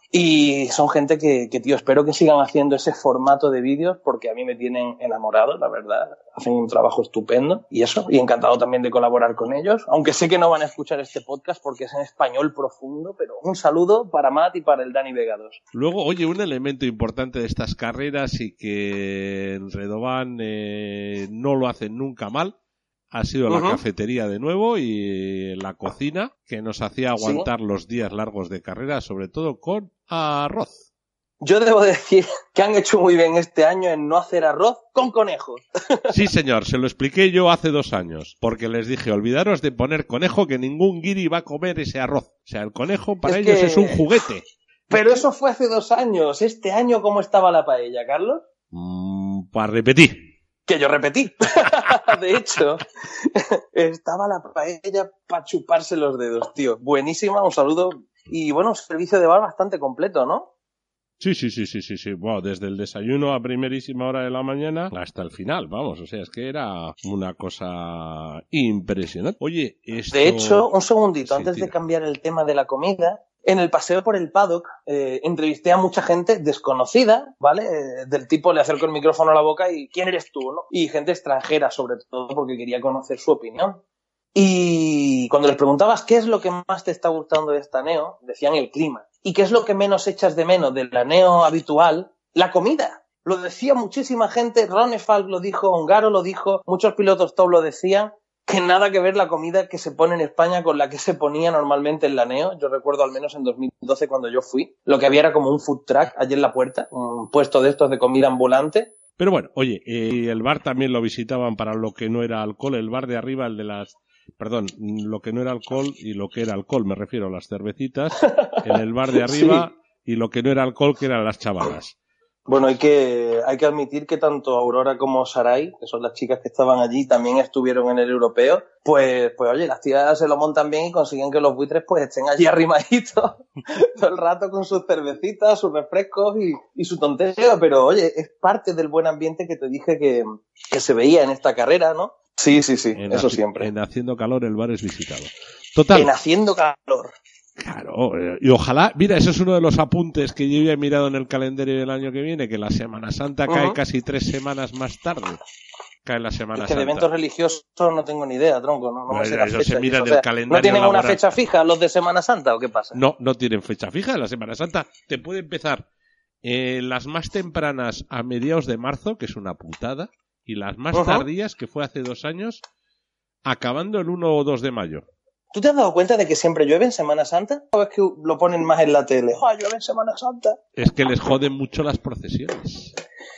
A: Y son gente que, que, tío, espero que sigan haciendo ese formato de vídeos porque a mí me tienen enamorado, la verdad. Hacen un trabajo estupendo y eso, y encantado también de colaborar con ellos. Aunque sé que no van a escuchar este podcast porque es en español profundo, pero un saludo para Matt y para el Dani Vega 2.
B: Luego, oye, un elemento importante de estas carreras y que en Redoban eh, no lo hacen nunca mal ha sido la uh -huh. cafetería de nuevo y la cocina que nos hacía aguantar ¿Sí? los días largos de carrera, sobre todo con arroz.
A: Yo debo decir que han hecho muy bien este año en no hacer arroz con conejos.
B: Sí, señor, se lo expliqué yo hace dos años, porque les dije, olvidaros de poner conejo, que ningún guiri va a comer ese arroz. O sea, el conejo para es ellos que... es un juguete.
A: Pero eso fue hace dos años. ¿Este año cómo estaba la paella, Carlos?
B: Mm, para repetir
A: que yo repetí. <laughs> de hecho, estaba la paella para chuparse los dedos, tío. Buenísima, un saludo. Y bueno, un servicio de bar bastante completo, ¿no?
B: Sí, sí, sí, sí, sí, sí. Wow, desde el desayuno a primerísima hora de la mañana hasta el final, vamos. O sea, es que era una cosa impresionante. Oye, esto...
A: De hecho, un segundito, sí, antes tira. de cambiar el tema de la comida, en el paseo por el paddock eh, entrevisté a mucha gente desconocida, ¿vale? Eh, del tipo le acerco el micrófono a la boca y ¿quién eres tú? ¿no? Y gente extranjera sobre todo porque quería conocer su opinión. Y cuando les preguntabas qué es lo que más te está gustando de esta neo, decían el clima. ¿Y qué es lo que menos echas de menos de la neo habitual? La comida. Lo decía muchísima gente, Ronefalk lo dijo, Ongaro lo dijo, muchos pilotos top lo decían, que nada que ver la comida que se pone en España con la que se ponía normalmente en la Neo. Yo recuerdo al menos en 2012 cuando yo fui, lo que había era como un food truck allí en la puerta, un puesto de estos de comida ambulante.
B: Pero bueno, oye, eh, el bar también lo visitaban para lo que no era alcohol, el bar de arriba, el de las perdón, lo que no era alcohol y lo que era alcohol, me refiero a las cervecitas, <laughs> en el bar de arriba sí. y lo que no era alcohol, que eran las chavalas.
A: Bueno, hay que, hay que admitir que tanto Aurora como Sarai, que son las chicas que estaban allí, también estuvieron en el europeo. Pues, pues oye, las tías se lo montan bien y consiguen que los buitres pues estén allí <laughs> arrimaditos todo el rato con sus cervecitas, sus refrescos y, y su tonteo. Pero oye, es parte del buen ambiente que te dije que, que se veía en esta carrera, ¿no? Sí, sí, sí,
B: en
A: eso siempre.
B: En Haciendo Calor el bar es visitado. Total.
A: En Haciendo Calor.
B: Claro, eh, y ojalá, mira, eso es uno de los apuntes que yo había mirado en el calendario del año que viene, que la Semana Santa uh -huh. cae casi tres semanas más tarde. Cae la Semana
A: es que
B: Santa.
A: de eventos religiosos no tengo ni idea, tronco. No, no
B: bueno,
A: me sé
B: eso se mira
A: o
B: en
A: sea,
B: el calendario
A: ¿No tienen
B: laboral.
A: una fecha fija los de Semana Santa o qué pasa?
B: No, no tienen fecha fija. La Semana Santa te puede empezar eh, las más tempranas a mediados de marzo, que es una putada, y las más uh -huh. tardías, que fue hace dos años, acabando el 1 o 2 de mayo.
A: ¿Tú te has dado cuenta de que siempre llueve en Semana Santa? ¿O es que lo ponen más en la tele? ¡Ah, llueve en Semana Santa!
B: Es que les joden mucho las procesiones.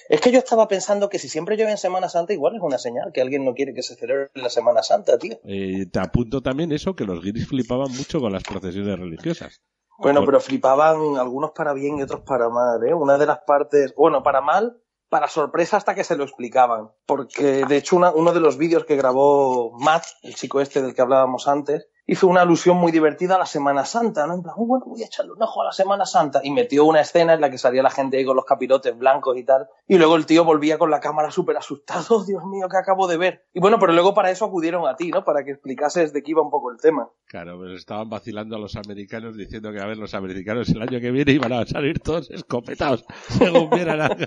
A: Es que yo estaba pensando que si siempre llueve en Semana Santa, igual es una señal que alguien no quiere que se celebre la Semana Santa, tío.
B: Eh, te apunto también eso, que los guiris flipaban mucho con las procesiones religiosas.
A: Bueno, Por... pero flipaban algunos para bien y otros para mal, ¿eh? Una de las partes, bueno, para mal, para sorpresa hasta que se lo explicaban. Porque, de hecho, una, uno de los vídeos que grabó Matt, el chico este del que hablábamos antes, hizo una alusión muy divertida a la Semana Santa, ¿no? En plan, oh, bueno, voy a echarle un ojo a la Semana Santa. Y metió una escena en la que salía la gente ahí con los capirotes blancos y tal. Y luego el tío volvía con la cámara súper asustado. <laughs> Dios mío, ¿qué acabo de ver? Y bueno, pero luego para eso acudieron a ti, ¿no? Para que explicases de qué iba un poco el tema.
B: Claro, pues estaban vacilando a los americanos diciendo que, a ver, los americanos el año que viene iban a salir todos escopetados <laughs> según vieran a,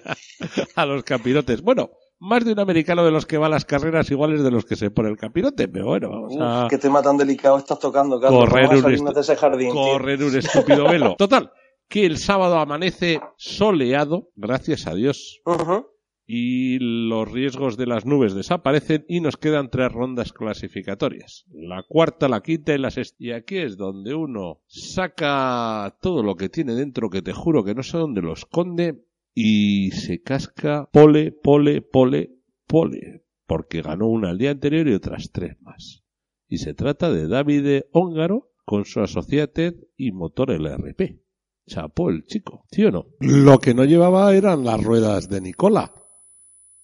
B: a los capirotes. Bueno, más de un americano de los que va a las carreras iguales de los que se pone el capirote, pero bueno, vamos a...
A: Uf, qué tema tan delicado estás tocando, Carlos.
B: Correr,
A: un,
B: est...
A: de ese jardín,
B: correr un estúpido velo. <laughs> Total, que el sábado amanece soleado, gracias a Dios.
A: Uh -huh.
B: Y los riesgos de las nubes desaparecen y nos quedan tres rondas clasificatorias. La cuarta, la quinta y la sexta. Y aquí es donde uno saca todo lo que tiene dentro, que te juro que no sé dónde lo esconde, y se casca pole, pole, pole, pole, porque ganó una al día anterior y otras tres más. Y se trata de David Húngaro con su Associated y motor LRP. Chapó el chico, ¿sí o no? Lo que no llevaba eran las ruedas de Nicola.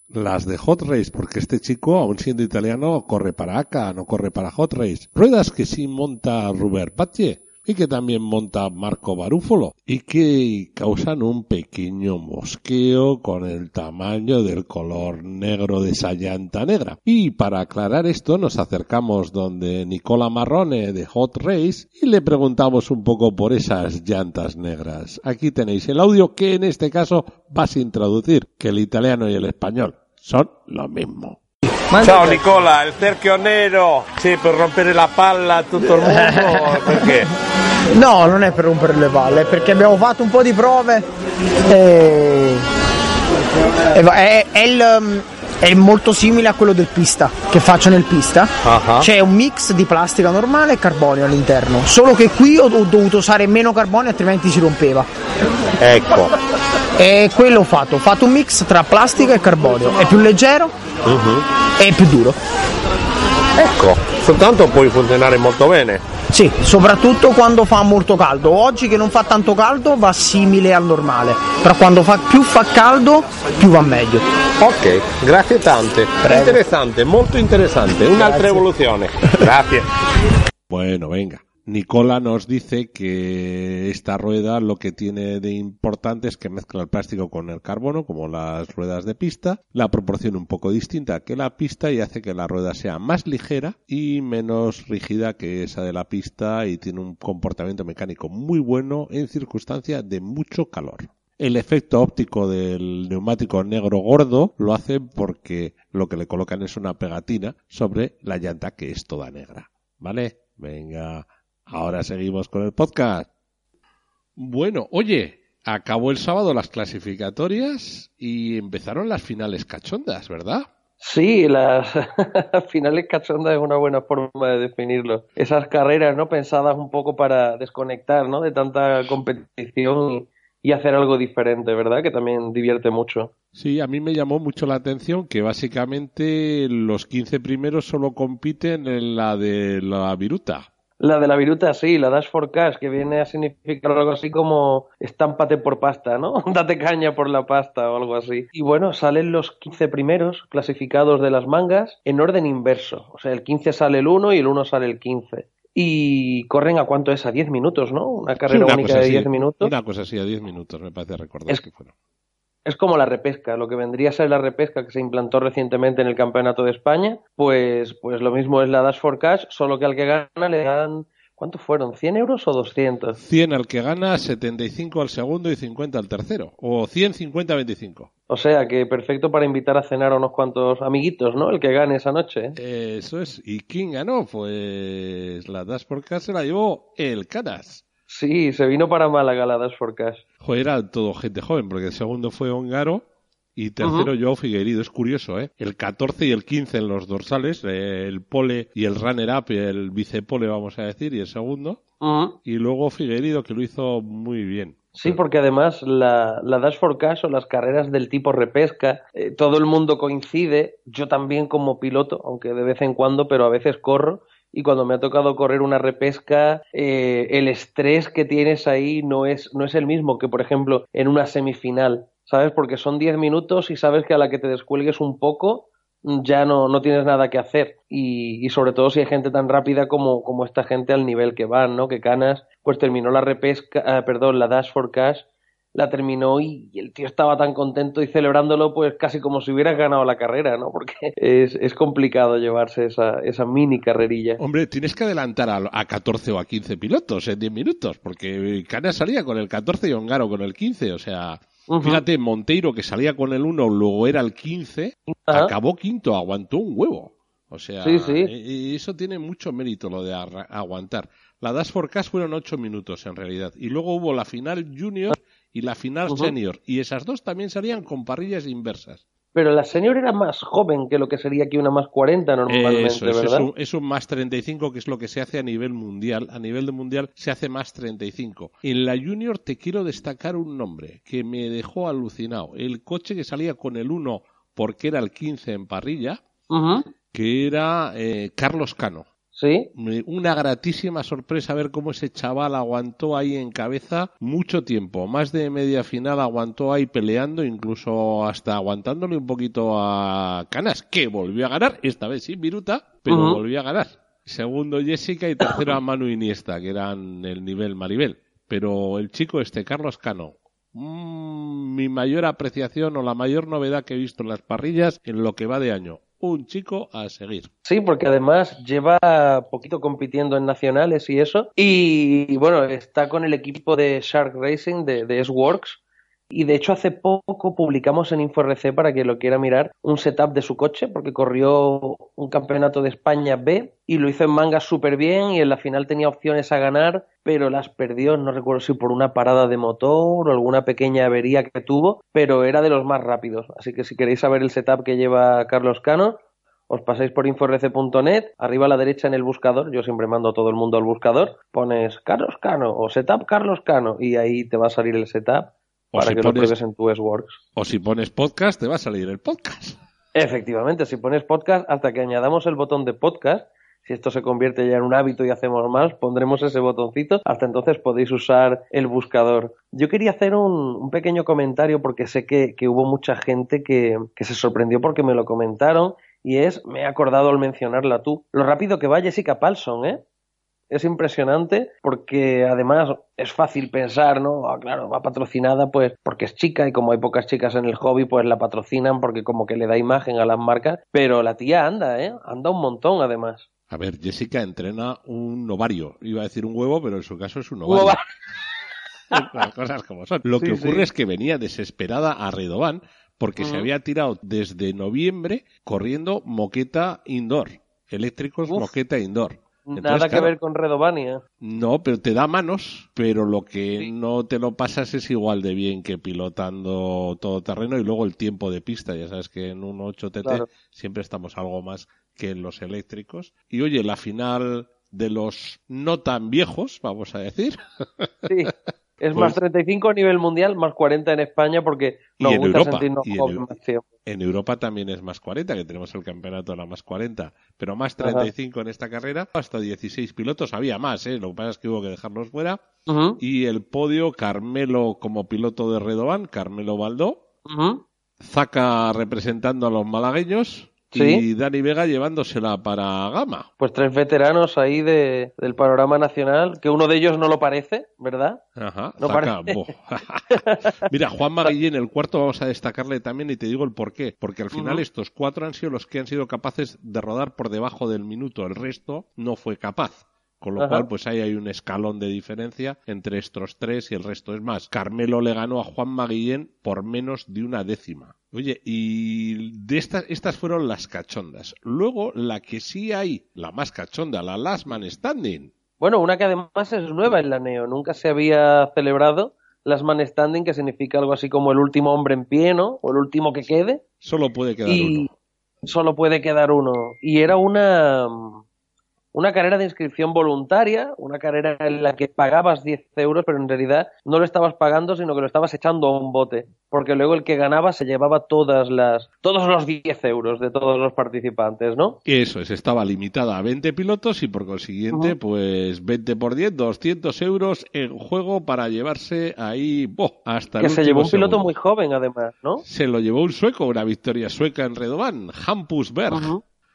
B: Las de Hot Race, porque este chico, aun siendo italiano, corre para acá, no corre para Hot Race. Ruedas que sí monta Robert Pache y que también monta Marco Barúfolo y que causan un pequeño mosqueo con el tamaño del color negro de esa llanta negra. Y para aclarar esto nos acercamos donde Nicola Marrone de Hot Race y le preguntamos un poco por esas llantas negras. Aquí tenéis el audio que en este caso va sin traducir, que el italiano y el español son lo mismo.
C: Ciao Nicola, il cerchio nero, sì, per rompere la palla a tutto il mondo, <laughs> perché?
E: No, non è per rompere le palle, è perché abbiamo fatto un po' di prove e, e è, è il, è molto simile a quello del pista, che faccio nel pista.
C: Ah.
E: C'è un mix di plastica normale e carbonio all'interno, solo che qui ho, ho dovuto usare meno carbonio altrimenti si rompeva.
C: Ecco,
E: E quello ho fatto, ho fatto un mix tra plastica e carbonio, è più leggero e più duro.
C: ecco, soltanto puoi funzionare molto bene.
E: Sì, soprattutto quando fa molto caldo. Oggi che non fa tanto caldo va simile al normale, però quando fa, più fa caldo più va meglio.
C: Ok, grazie tante. Interessante, molto interessante. Un'altra evoluzione. Grazie.
B: Bueno, venga. Nicola nos dice que esta rueda lo que tiene de importante es que mezcla el plástico con el carbono, como las ruedas de pista, la proporción un poco distinta que la pista y hace que la rueda sea más ligera y menos rígida que esa de la pista y tiene un comportamiento mecánico muy bueno en circunstancias de mucho calor. El efecto óptico del neumático negro gordo lo hace porque lo que le colocan es una pegatina sobre la llanta que es toda negra. ¿Vale? Venga, ahora seguimos con el podcast. Bueno, oye, acabó el sábado las clasificatorias y empezaron las finales cachondas, ¿verdad?
A: Sí, las <laughs> finales cachondas es una buena forma de definirlo. Esas carreras, ¿no? Pensadas un poco para desconectar, ¿no? De tanta competición y, hacer algo diferente, ¿verdad? Que también divierte mucho.
B: Sí, a mí me llamó mucho la atención que básicamente los 15 primeros solo compiten en la de la viruta.
A: La de la viruta, sí, la Dash for Cash, que viene a significar algo así como estámpate por pasta, ¿no? <laughs> Date caña por la pasta o algo así. Y bueno, salen los 15 primeros clasificados de las mangas en orden inverso. O sea, el 15 sale el 1 y el 1 sale el 15. Y corren a cuánto es, a 10 minutos, ¿no? Una carrera
B: Sí, una
A: única de
B: así,
A: 10 minutos.
B: Una cosa así, a 10 minutos, me parece recordar
A: Es-
B: que fueron.
A: Es como la repesca, lo que vendría a ser la repesca que se implantó recientemente en el Campeonato de España, pues, pues lo mismo es la Dash for Cash, solo que al que gana le dan, ¿cuánto fueron? ¿100 euros o 200?
B: 100 al que gana, 75 al segundo y 50 al tercero. O 100, 50, 25.
A: O sea que perfecto para invitar a cenar a unos cuantos amiguitos, ¿no? El que gane esa noche. ¿eh?
B: Eso es. ¿Y quién ganó? Pues la Dash por Cash se la llevó el Canas.
A: Sí, se vino para Málaga la Dash for Cash.
B: Joder, era todo gente joven, porque el segundo fue Ongaro y tercero Joao Figueiredo. Es curioso, ¿eh? El 14 y el 15 en los dorsales, eh, el pole y el runner-up, el vicepole, vamos a decir, y el segundo. Y luego Figueiredo, que lo hizo muy bien.
A: Sí, porque además la, la Dash for Cash o las carreras del tipo repesca, eh, todo el mundo coincide, yo también como piloto, aunque de vez en cuando, pero a veces corro, y cuando me ha tocado correr una repesca, eh, el estrés que tienes ahí no es, no es el mismo que, por ejemplo, en una semifinal, ¿sabes? Porque son 10 minutos y sabes que a la que te descuelgues un poco ya no, no tienes nada que hacer. Y, y sobre todo si hay gente tan rápida como, como esta gente al nivel que van, ¿no? Que Canas, pues terminó la repesca, ah, perdón, la Dash for Cash, la terminó y, y el tío estaba tan contento y celebrándolo, pues casi como si hubieras ganado la carrera, ¿no? Porque <laughs> es, es complicado llevarse esa, esa mini carrerilla.
B: Hombre, tienes que adelantar a, a 14 o a 15 pilotos en 10 minutos, porque Canas salía con el 14 y Ongaro con el 15, o sea... Fíjate, Monteiro, que salía con el 1, luego era el 15,
A: Ajá.
B: acabó quinto, aguantó un huevo. O sea,
A: Sí, sí.
B: y- y eso tiene mucho mérito lo de aguantar. La Dash for Cash fueron 8 minutos en realidad. Y luego hubo la final junior y la final
A: Ujú.
B: senior. Y esas dos también salían con parrillas inversas.
A: Pero la senior era más joven que lo que sería aquí una más 40 normalmente,
B: Eso es, es
A: ¿verdad?
B: un, es un más 35, que es lo que se hace a nivel mundial. A nivel de mundial se hace más 35. En la Junior te quiero destacar un nombre que me dejó alucinado. El coche que salía con el 1 porque era el 15 en parrilla, que era eh, Carlos Cano.
A: Sí.
B: Una gratísima sorpresa ver cómo ese chaval aguantó ahí en cabeza mucho tiempo. Más de media final aguantó ahí peleando, incluso hasta aguantándole un poquito a Canas, que volvió a ganar, esta vez sin Viruta, pero volvió a ganar. Segundo Jessica y tercero a Manu Iniesta, que eran el nivel Maribel. Pero el chico este, Carlos Cano, mm, mi mayor apreciación o la mayor novedad que he visto en las parrillas en lo que va de año. Un chico a seguir.
A: Sí, porque además lleva poquito compitiendo en nacionales y eso. Y, bueno, está con el equipo de Shark Racing de, de S-Works. Y de hecho hace poco publicamos en InfoRC para que lo quiera mirar un setup de su coche porque corrió un campeonato de España B y lo hizo en mangas súper bien y en la final tenía opciones a ganar pero las perdió, no recuerdo si por una parada de motor o alguna pequeña avería que tuvo, pero era de los más rápidos. Así que si queréis saber el setup que lleva Carlos Cano, os pasáis por inforc.net, arriba a la derecha en el buscador, yo siempre mando a todo el mundo al buscador, pones Carlos Cano o setup Carlos Cano y ahí te va a salir el setup
B: O
A: para
B: si
A: que lo
B: pones-
A: pruebes en tu S-Works.
B: O si pones podcast, te va a salir el podcast.
A: Efectivamente, si pones podcast, hasta que añadamos el botón de podcast, si esto se convierte ya en un hábito y hacemos más, pondremos ese botoncito. Hasta entonces podéis usar el buscador. Yo quería hacer un, un pequeño comentario porque sé que, que hubo mucha gente que, que se sorprendió porque me lo comentaron y es, me he acordado al mencionarla tú, lo rápido que va Jessica Palson, ¿eh? Es impresionante porque además es fácil pensar, ¿no? Ah, claro, va patrocinada pues porque es chica y como hay pocas chicas en el hobby pues la patrocinan porque como que le da imagen a las marcas, pero la tía anda, ¿eh? Anda un montón además.
B: A ver, Jessica entrena un ovario. Iba a decir un huevo, pero en su caso es un ovario. <laughs> Las cosas como son. Lo
A: Sí,
B: que ocurre
A: sí.
B: es que venía desesperada a Redován porque se había tirado desde noviembre corriendo moqueta indoor. Eléctricos
A: Uf.
B: moqueta indoor.
A: Nada que
B: claro,
A: ver con Redovania.
B: No, pero te da manos, pero lo que no te lo pasas es igual de bien que pilotando todo terreno y luego el tiempo de pista. Ya sabes que en un 8TT
A: Claro.
B: siempre estamos algo más que en los eléctricos. Y oye, la final de los no tan viejos, vamos a decir,
A: Sí. <laughs> Es
B: Pues-
A: más 35 a nivel mundial, más 40 en España porque nos gusta
B: Europa,
A: sentirnos
B: y en Europa.
A: más tiempo.
B: en Europa también es más 40, que tenemos el campeonato de la más 40, pero más
A: Ajá.
B: 35 en esta carrera, hasta 16 pilotos, había más, ¿eh? lo que pasa es que hubo que dejarlos fuera. Y el podio, Carmelo como piloto de Redovan, Carmelo Baldó. Zaca representando a los malagueños y. Dani Vega llevándosela para Gama.
A: Pues tres veteranos ahí de, del panorama nacional, que uno de ellos no lo parece, ¿verdad?
B: Ajá,
A: No parece. <laughs> <laughs>
B: Mira, Juan Maguillén, el cuarto vamos a destacarle también y te digo el por qué. Porque al final estos cuatro han sido los que han sido capaces de rodar por debajo del minuto. El resto no fue capaz. Con lo
A: Ajá.
B: cual, pues ahí hay un escalón de diferencia entre estos tres y el resto. Es más, Carmelo le ganó a Juan Maguillén por menos de una décima. Oye, y de estas, estas fueron las cachondas. Luego, la que sí hay, la más cachonda, la Last Man Standing.
A: Bueno, una que además es nueva en la Neo, nunca se había celebrado las Man Standing, que significa algo así como el último hombre en pie, ¿no? O el último que quede.
B: Solo puede quedar
A: y
B: uno.
A: solo puede quedar uno. Y era una, una carrera de inscripción voluntaria, una carrera en la que pagabas 10 euros, pero en realidad no lo estabas pagando, sino que lo estabas echando a un bote. Porque luego el que ganaba se llevaba todas las, todos los 10 euros de todos los participantes, ¿no?
B: Eso es, estaba limitada a 20 pilotos y por consiguiente, pues 20 por 10, 200 euros en juego para llevarse ahí boh, hasta
A: Que
B: el
A: se
B: último
A: llevó un piloto
B: segundo.
A: muy joven, además, ¿no?
B: Se lo llevó un sueco, una victoria sueca en Redovan, Hampus Berg.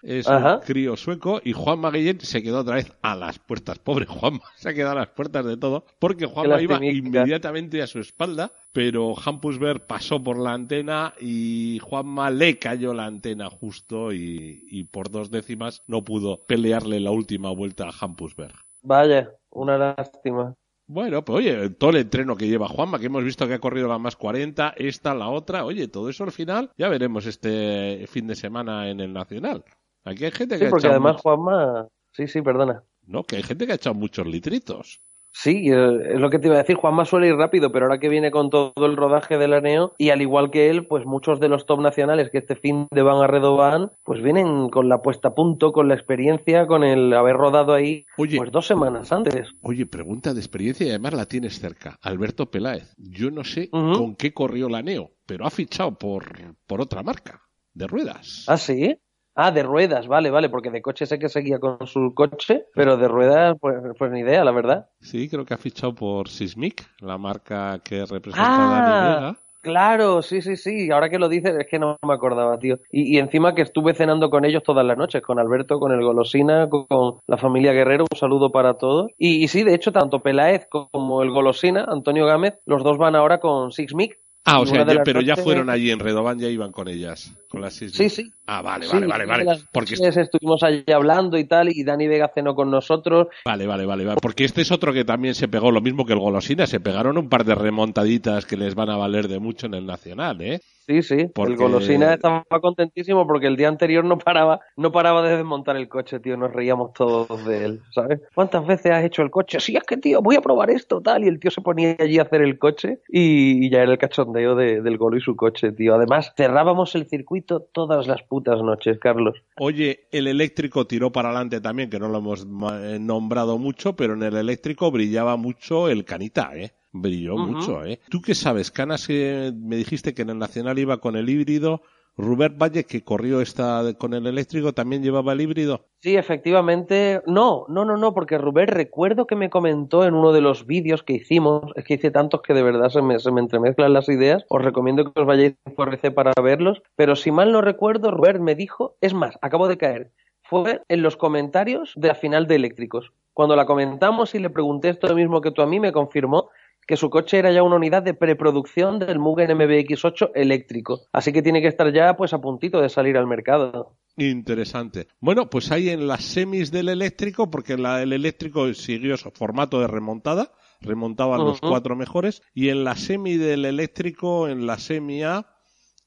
B: Es
A: Ajá.
B: un crío sueco y Juan Maguillén se quedó otra vez a las puertas. Pobre Juanma, <laughs> se ha quedado a las puertas de todo porque Juanma iba inmediatamente a su espalda, pero Hampus Berg pasó por la antena y Juanma le cayó la antena justo y, y por dos décimas no pudo pelearle la última vuelta a Hampus Berg.
A: Vaya, una lástima.
B: Bueno, pues oye, todo el entreno que lleva Juanma, que hemos visto que ha corrido la más 40, esta, la otra, oye, todo eso al final ya veremos este fin de semana en el Nacional. Aquí hay gente que
A: Sí,
B: ha
A: porque además
B: mucho-
A: Juanma... Sí, sí, perdona.
B: No, que hay gente que ha echado muchos litritos.
A: Sí, es lo que te iba a decir. Juanma suele ir rápido, pero ahora que viene con todo el rodaje del Aneo, y al igual que él, pues muchos de los top nacionales que este fin de van a Redoban, pues vienen con la puesta a punto, con la experiencia, con el haber rodado ahí,
B: Oye.
A: pues dos semanas antes.
B: Oye, pregunta de experiencia y además la tienes cerca. Alberto Peláez. Yo no sé con qué corrió la Neo, pero ha fichado por, por otra marca de ruedas.
A: ¿Ah, sí? Ah, de ruedas, vale, vale, porque de coche sé que seguía con su coche, pero de ruedas, pues, pues ni idea, la verdad.
B: Sí, creo que ha fichado por Sismic, la marca que representa a Dani
A: Ah,
B: Vega.
A: claro, sí, sí, sí. Ahora que lo dices, es que no me acordaba, tío. Y, y encima que estuve cenando con ellos todas las noches, con Alberto, con el Golosina, con, con la familia Guerrero. Un saludo para todos. Y, y sí, de hecho, tanto Peláez como el Golosina, Antonio Gámez, los dos van ahora con Six Mic.
B: Ah, o sea, ya- pero ya fueron allí en Redován, ya iban con ellas, con las Sismic.
A: Sí, sí.
B: Ah, vale,
A: Sí,
B: vale, vale, vale.
A: las
B: Porque
A: estuvimos allí hablando y tal, y Dani Vega cenó con nosotros.
B: Vale, vale, vale, vale. Porque este es otro que también se pegó lo mismo que el Golosina. Se pegaron un par de remontaditas que les van a valer de mucho en el Nacional, ¿eh?
A: Sí, sí.
B: Porque-
A: El Golosina estaba contentísimo porque el día anterior no paraba, no paraba de desmontar el coche, tío. Nos reíamos todos de él, ¿sabes? ¿Cuántas veces has hecho el coche? Sí, es que, tío, voy a probar esto, tal. Y el tío se ponía allí a hacer el coche y, y ya era el cachondeo de- del Golo y su coche, tío. Además, cerrábamos el circuito todas las putas noches, Carlos.
B: Oye, el eléctrico tiró para adelante también, que no lo hemos eh, nombrado mucho, pero en el eléctrico brillaba mucho el Canita, ¿eh? Brilló mucho, ¿eh? ¿Tú qué sabes? Canas, eh, me dijiste que en el Nacional iba con el híbrido. Rubert Valle, que corrió esta con el eléctrico, también llevaba el híbrido.
A: Sí, efectivamente. No, no, no, no, porque Rubén recuerdo que me comentó en uno de los vídeos que hicimos, es que hice tantos que de verdad se me, se me entremezclan las ideas, os recomiendo que os vayáis por RC para verlos, pero si mal no recuerdo, Rubén me dijo, es más, acabo de caer, fue en los comentarios de la final de Eléctricos. Cuando la comentamos y le pregunté esto mismo que tú a mí, me confirmó que su coche era ya una unidad de preproducción del Mugen MBX8 eléctrico. Así que tiene que estar ya pues a puntito de salir al mercado.
B: Interesante. Bueno, pues ahí en las semis del eléctrico, porque la- el eléctrico siguió su formato de remontada, remontaban los cuatro mejores, y en la semi del eléctrico, en la semi A,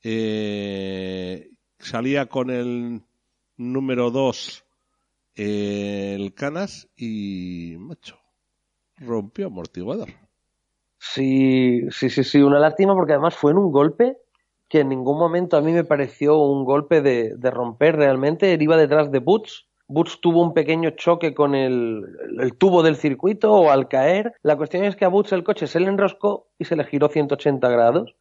B: eh, salía con el número 2 el Canas y, macho, rompió amortiguador.
A: Sí, sí, sí, sí, una lástima porque además fue en un golpe que en ningún momento a mí me pareció un golpe de, de romper realmente. Él iba detrás de Boots. Boots tuvo un pequeño choque con el, el tubo del circuito o al caer. La cuestión es que a Boots el coche se le enroscó y se le giró 180 grados.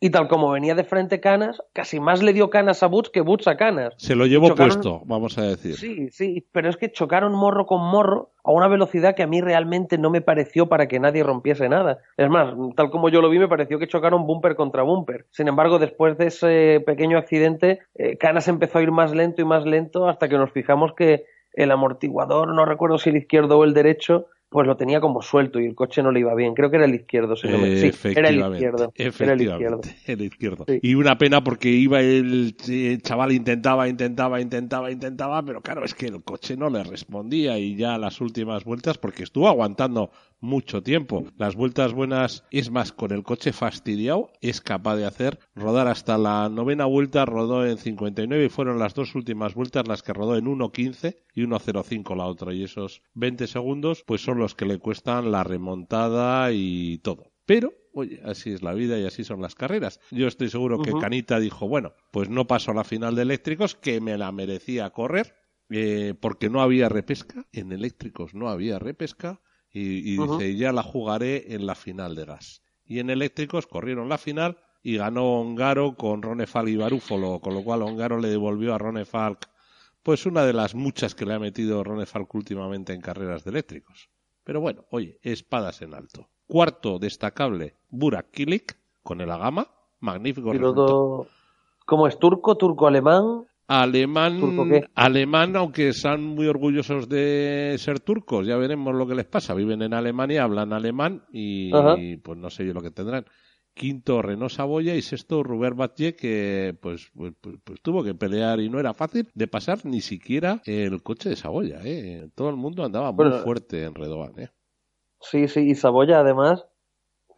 A: Y tal como venía de frente Canas, casi más le dio Canas a Boots que Boots a Canas.
B: Se lo llevó
A: Chocaron-
B: puesto, vamos a decir.
A: Sí, sí, pero es que chocaron morro con morro a una velocidad que a mí realmente no me pareció para que nadie rompiese nada. Es más, tal como yo lo vi, me pareció que chocaron bumper contra bumper. Sin embargo, después de ese pequeño accidente, eh, Canas empezó a ir más lento y más lento hasta que nos fijamos que el amortiguador, no recuerdo si el izquierdo o el derecho, pues lo tenía como suelto y el coche no le iba bien. Creo que era el izquierdo, si no me... Sí, era el
B: Efectivamente,
A: izquierdo. Era el izquierdo.
B: el izquierdo.
A: Sí.
B: Y una pena porque iba el, el chaval intentaba, intentaba, intentaba, intentaba, pero claro, es que el coche no le respondía y ya las últimas vueltas, porque estuvo aguantando mucho tiempo. Las vueltas buenas, es más, con el coche fastidiado, es capaz de hacer rodar hasta la novena vuelta, rodó en 59 y fueron las dos últimas vueltas las que rodó en 1.15 y 1.05 la otra. Y esos 20 segundos, pues son los que le cuestan la remontada y todo. Pero, oye, así es la vida y así son las carreras. Yo estoy seguro que. Canita dijo, bueno, pues no paso a la final de eléctricos, que me la merecía correr, eh, porque no había repesca. En eléctricos no había repesca. Y, dice, ya la jugaré en la final de gas. Y en eléctricos corrieron la final y ganó Ongaro con Ronefal y Barúfolo, con lo cual Ongaro le devolvió a Ronefalk pues una de las muchas que le ha metido Ronefalk últimamente en carreras de eléctricos. Pero bueno, oye, espadas en alto. Cuarto destacable, Burak Kilik, con el Agama, magnífico resultado.
A: ¿cómo es? ¿Turco? ¿Turco-alemán?
B: Alemán,
A: ¿Turco qué?
B: alemán, aunque están muy orgullosos de ser turcos, ya veremos lo que les pasa. Viven en Alemania, hablan alemán y, pues no sé yo lo que tendrán. Quinto, Renault Saboya y sexto, Robert Batlle, que pues, pues, pues- pues tuvo que pelear y no era fácil de pasar ni siquiera el coche de Saboya. ¿eh? Todo el mundo andaba muy
A: Bueno,
B: fuerte en Redovan. ¿eh?
A: Sí, sí, y Saboya además,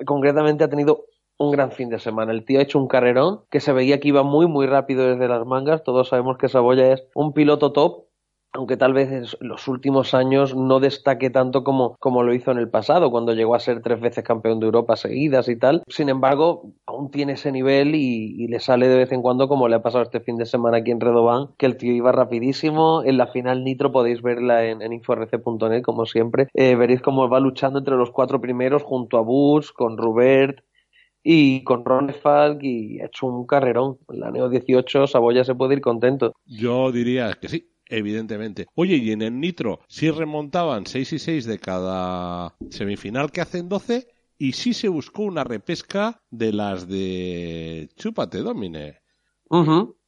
A: concretamente ha tenido un gran fin de semana. El tío ha hecho un carrerón que se veía que iba muy, muy rápido desde las mangas. Todos sabemos que Saboya es un piloto top, aunque tal vez en los últimos años no destaque tanto como, como lo hizo en el pasado, cuando llegó a ser tres veces campeón de Europa seguidas y tal. Sin embargo, aún tiene ese nivel y, le sale de vez en cuando, como le ha pasado este fin de semana aquí en Redován, que el tío iba rapidísimo. En la final Nitro podéis verla en, en como siempre. Eh, veréis cómo va luchando entre los cuatro primeros junto a Bush, con Rubert, y con Ron Falk y ha hecho un carrerón. En la Neo 18 Saboya se puede ir contento.
B: Yo diría que sí. Evidentemente. Oye, y en el Nitro, si remontaban 6 y 6 de cada semifinal que hacen 12, y sí se buscó una repesca de las de Chúpate, Domine.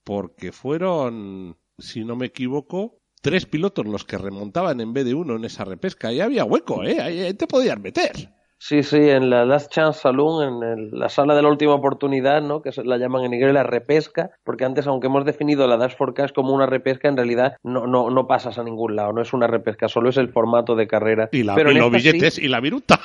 B: Porque fueron, si no me equivoco, tres pilotos los que remontaban en vez de uno en esa repesca. Y había hueco, ¿eh? Ahí te podías meter.
A: Sí, sí, en la Last Chance Saloon, en la sala de la última oportunidad, ¿no? Que se la llaman en inglés la repesca, porque antes, aunque hemos definido la Dash Forecast como una repesca, en realidad no, no, no pasas a ningún lado, no es una repesca, solo es el formato de carrera.
B: Y, la, Pero los billetes y la viruta.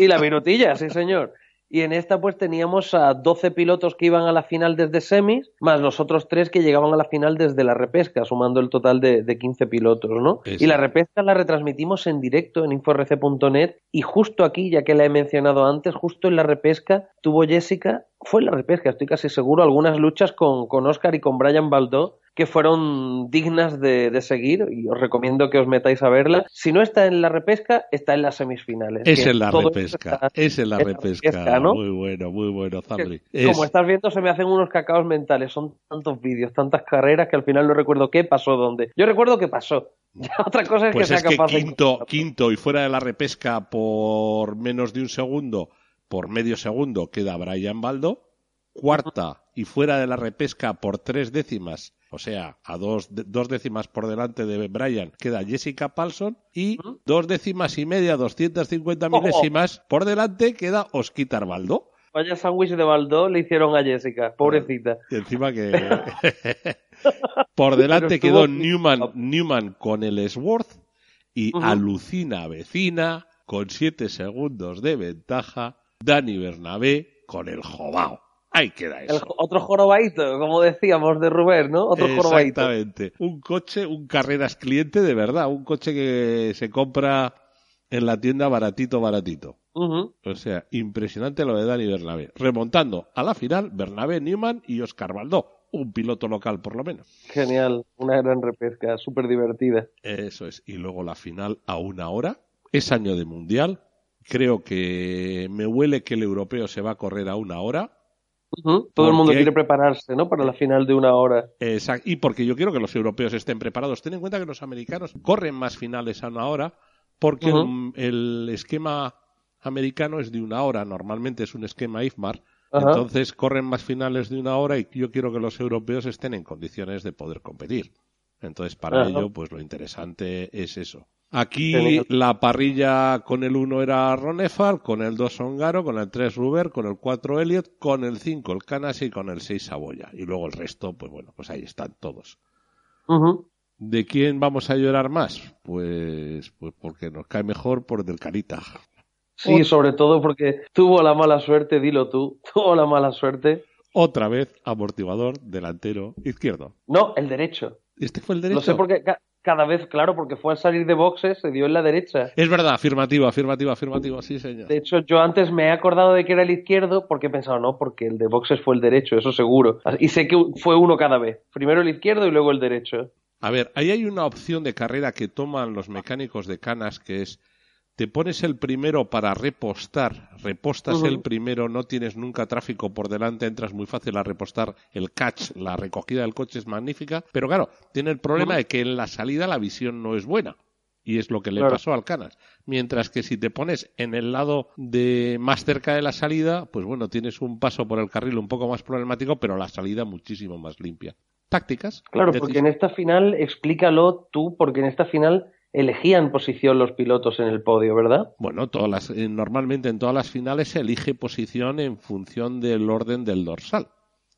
A: Y la virutilla, sí, señor y en esta pues teníamos a 12 pilotos que iban a la final desde semis, más los otros tres que llegaban a la final desde la repesca, sumando el total de, de 15 pilotos, ¿no? Y la repesca la retransmitimos en directo en inforc.net y justo aquí, ya que la he mencionado antes, justo en la repesca tuvo Jessica, fue en la repesca, estoy casi seguro, algunas luchas con, con Oscar y con Brian Baldó que fueron dignas de, seguir y os recomiendo que os metáis a verla. Si no está en la repesca, está en las semifinales.
B: Es en la repesca, es en la repesca. Muy bueno, muy bueno, Zabri.
A: Como estás viendo, se me hacen unos cacaos mentales. Son tantos vídeos, tantas carreras que al final no recuerdo qué pasó dónde. Yo recuerdo qué pasó. <laughs> Otra cosa es
B: pues
A: que
B: sea
A: capaz
B: quinto, quinto y fuera de la repesca por menos de un segundo, por medio segundo, queda Brian Baldo. Cuarta y fuera de la repesca por tres décimas o sea, a dos, dos décimas por delante de Brian queda Jessica Paulson y dos décimas y media, 250 milésimas por delante queda Osquitar Baldo.
A: Vaya sándwich de Baldo le hicieron a Jessica, pobrecita.
B: Y encima que... <laughs> por delante quedó Newman, Newman con el Sworth y alucina vecina con siete segundos de ventaja Dani Bernabé con el Jobao. Ahí queda eso.
A: otro jorobadito, como decíamos de Rubén, ¿no? Otro
B: Exactamente. Un coche, un carreras cliente de verdad, un coche que se compra en la tienda baratito, baratito. O sea, impresionante lo de Dani Bernabé. Remontando a la final, Bernabé, Newman y Oscar Baldó. Un piloto local, por lo menos.
A: Genial, una gran repesca, súper divertida.
B: Eso es. Y luego la final a una hora. Es año de mundial. Creo que me huele que el europeo se va a correr a una hora
A: todo el mundo quiere prepararse, ¿no? Para la final de una hora.
B: Exacto. Y porque yo quiero que los europeos estén preparados. Ten en cuenta que los americanos corren más finales a una hora porque el, esquema americano es de una hora. Normalmente es un esquema IFMAR. Entonces corren más finales de una hora y yo quiero que los europeos estén en condiciones de poder competir. Entonces, para ello, pues lo interesante es eso. Aquí la parrilla con el 1 era Ronefal, con el 2 Ongaro, con el 3 Ruber, con el 4 Elliot, con el 5 el Canas y con el 6 Saboya. Y luego el resto, pues bueno, pues ahí están todos. ¿De quién vamos a llorar más? Pues, pues porque nos cae mejor por del Carita.
A: Sí, sobre todo porque tuvo la mala suerte, dilo tú, <laughs> tuvo la mala suerte.
B: Otra vez amortiguador delantero izquierdo.
A: No, el derecho.
B: ¿Este fue el derecho?
A: No sé por qué cada vez, claro, porque fue al salir de boxes, se dio en la derecha.
B: Es verdad, afirmativo, afirmativo, afirmativo, sí, señor.
A: De hecho, yo antes me he acordado de que era el izquierdo porque he pensado, no, porque el de boxes fue el derecho, eso seguro. Y sé que fue uno cada vez. Primero el izquierdo y luego el derecho.
B: A ver, ahí hay una opción de carrera que toman los mecánicos de canas que es te pones el primero para repostar, repostas el primero, no tienes nunca tráfico por delante, entras muy fácil a repostar el catch, la recogida del coche es magnífica, pero claro, tiene el problema de que en la salida la visión no es buena. Y es lo que le pasó al Canas. Mientras que si te pones en el lado de más cerca de la salida, pues bueno, tienes un paso por el carril un poco más problemático, pero la salida muchísimo más limpia. Tácticas.
A: Claro, porque en esta final, explícalo tú, porque en esta final elegían posición los pilotos en el podio, ¿verdad?
B: Bueno, todas las, eh, normalmente en todas las finales se elige posición en función del orden del dorsal.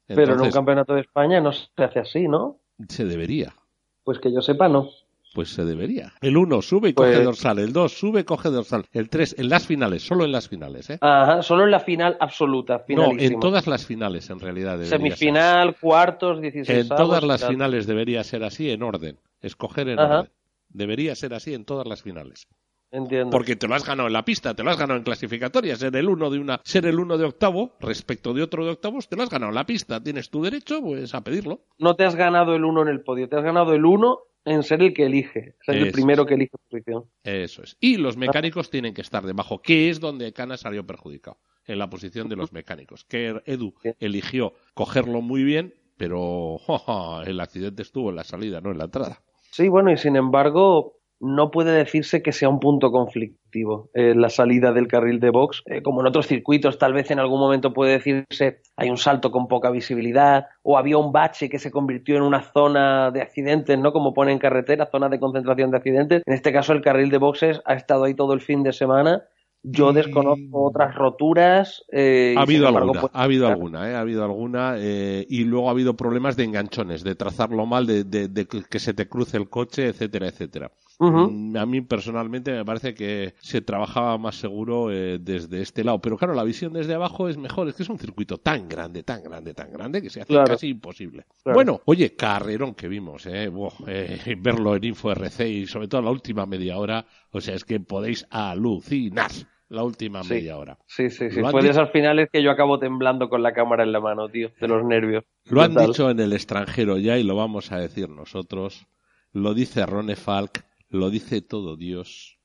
A: Pero en un campeonato de España no se hace así, ¿no?
B: Se debería.
A: Pues que yo sepa, no.
B: Pues se debería. El 1 sube y coge pues dorsal, el 2 sube y coge dorsal, el 3 en las finales, solo en las finales, ¿eh?
A: Ajá, solo en la final absoluta,
B: No, en todas las finales en realidad
A: Semifinal, cuartos, 16
B: En todas las finales debería ser así en orden, escoger en orden. Debería ser así en todas las finales.
A: Entiendo.
B: Porque te lo has ganado en la pista, te lo has ganado en clasificatoria, ser el uno de una, ser el uno de octavo respecto de otro de octavos, te lo has ganado en la pista, tienes tu derecho, pues a pedirlo.
A: No te has ganado el uno en el podio, te has ganado el uno en ser el que elige, ser el primero
B: es.
A: que elige posición.
B: Eso es. Y los mecánicos tienen que estar debajo, que es donde Cana salió perjudicado, en la posición de los mecánicos. Que Edu eligió cogerlo muy bien, pero <laughs> el accidente estuvo en la salida, no en la entrada.
A: Sí, bueno, y sin embargo, no puede decirse que sea un punto conflictivo eh, la salida del carril de box. Eh, como en otros circuitos, tal vez en algún momento puede decirse hay un salto con poca visibilidad o había un bache que se convirtió en una zona de accidentes, ¿no? Como pone en carretera, zona de concentración de accidentes. En este caso, el carril de boxes ha estado ahí todo el fin de semana. Yo desconozco otras roturas. eh,
B: Ha habido
A: embargo,
B: alguna,
A: pues,
B: ha habido alguna, ¿eh? ha habido alguna, eh, y luego ha habido problemas de enganchones, de trazarlo mal, de, de- de que que se te cruce el coche, etcétera, etcétera. Mm, A mí personalmente me parece que se trabajaba más seguro eh, desde este lado, pero claro, la visión desde abajo es mejor, es que es un circuito tan grande, tan grande, tan grande que se hace
A: Claro.
B: casi imposible.
A: Claro.
B: Bueno, oye, carrerón que vimos, eh, eh, <laughs> verlo en Info RC y sobre todo la última media hora, o sea, es que podéis alucinar la última
A: Sí.
B: media hora.
A: Sí, sí, sí. Fue de esas finales que yo acabo temblando con la cámara en la mano, tío, de los nervios.
B: Lo han dicho en el extranjero ya y lo vamos a decir nosotros. Lo dice Rone Falk, lo dice todo Dios.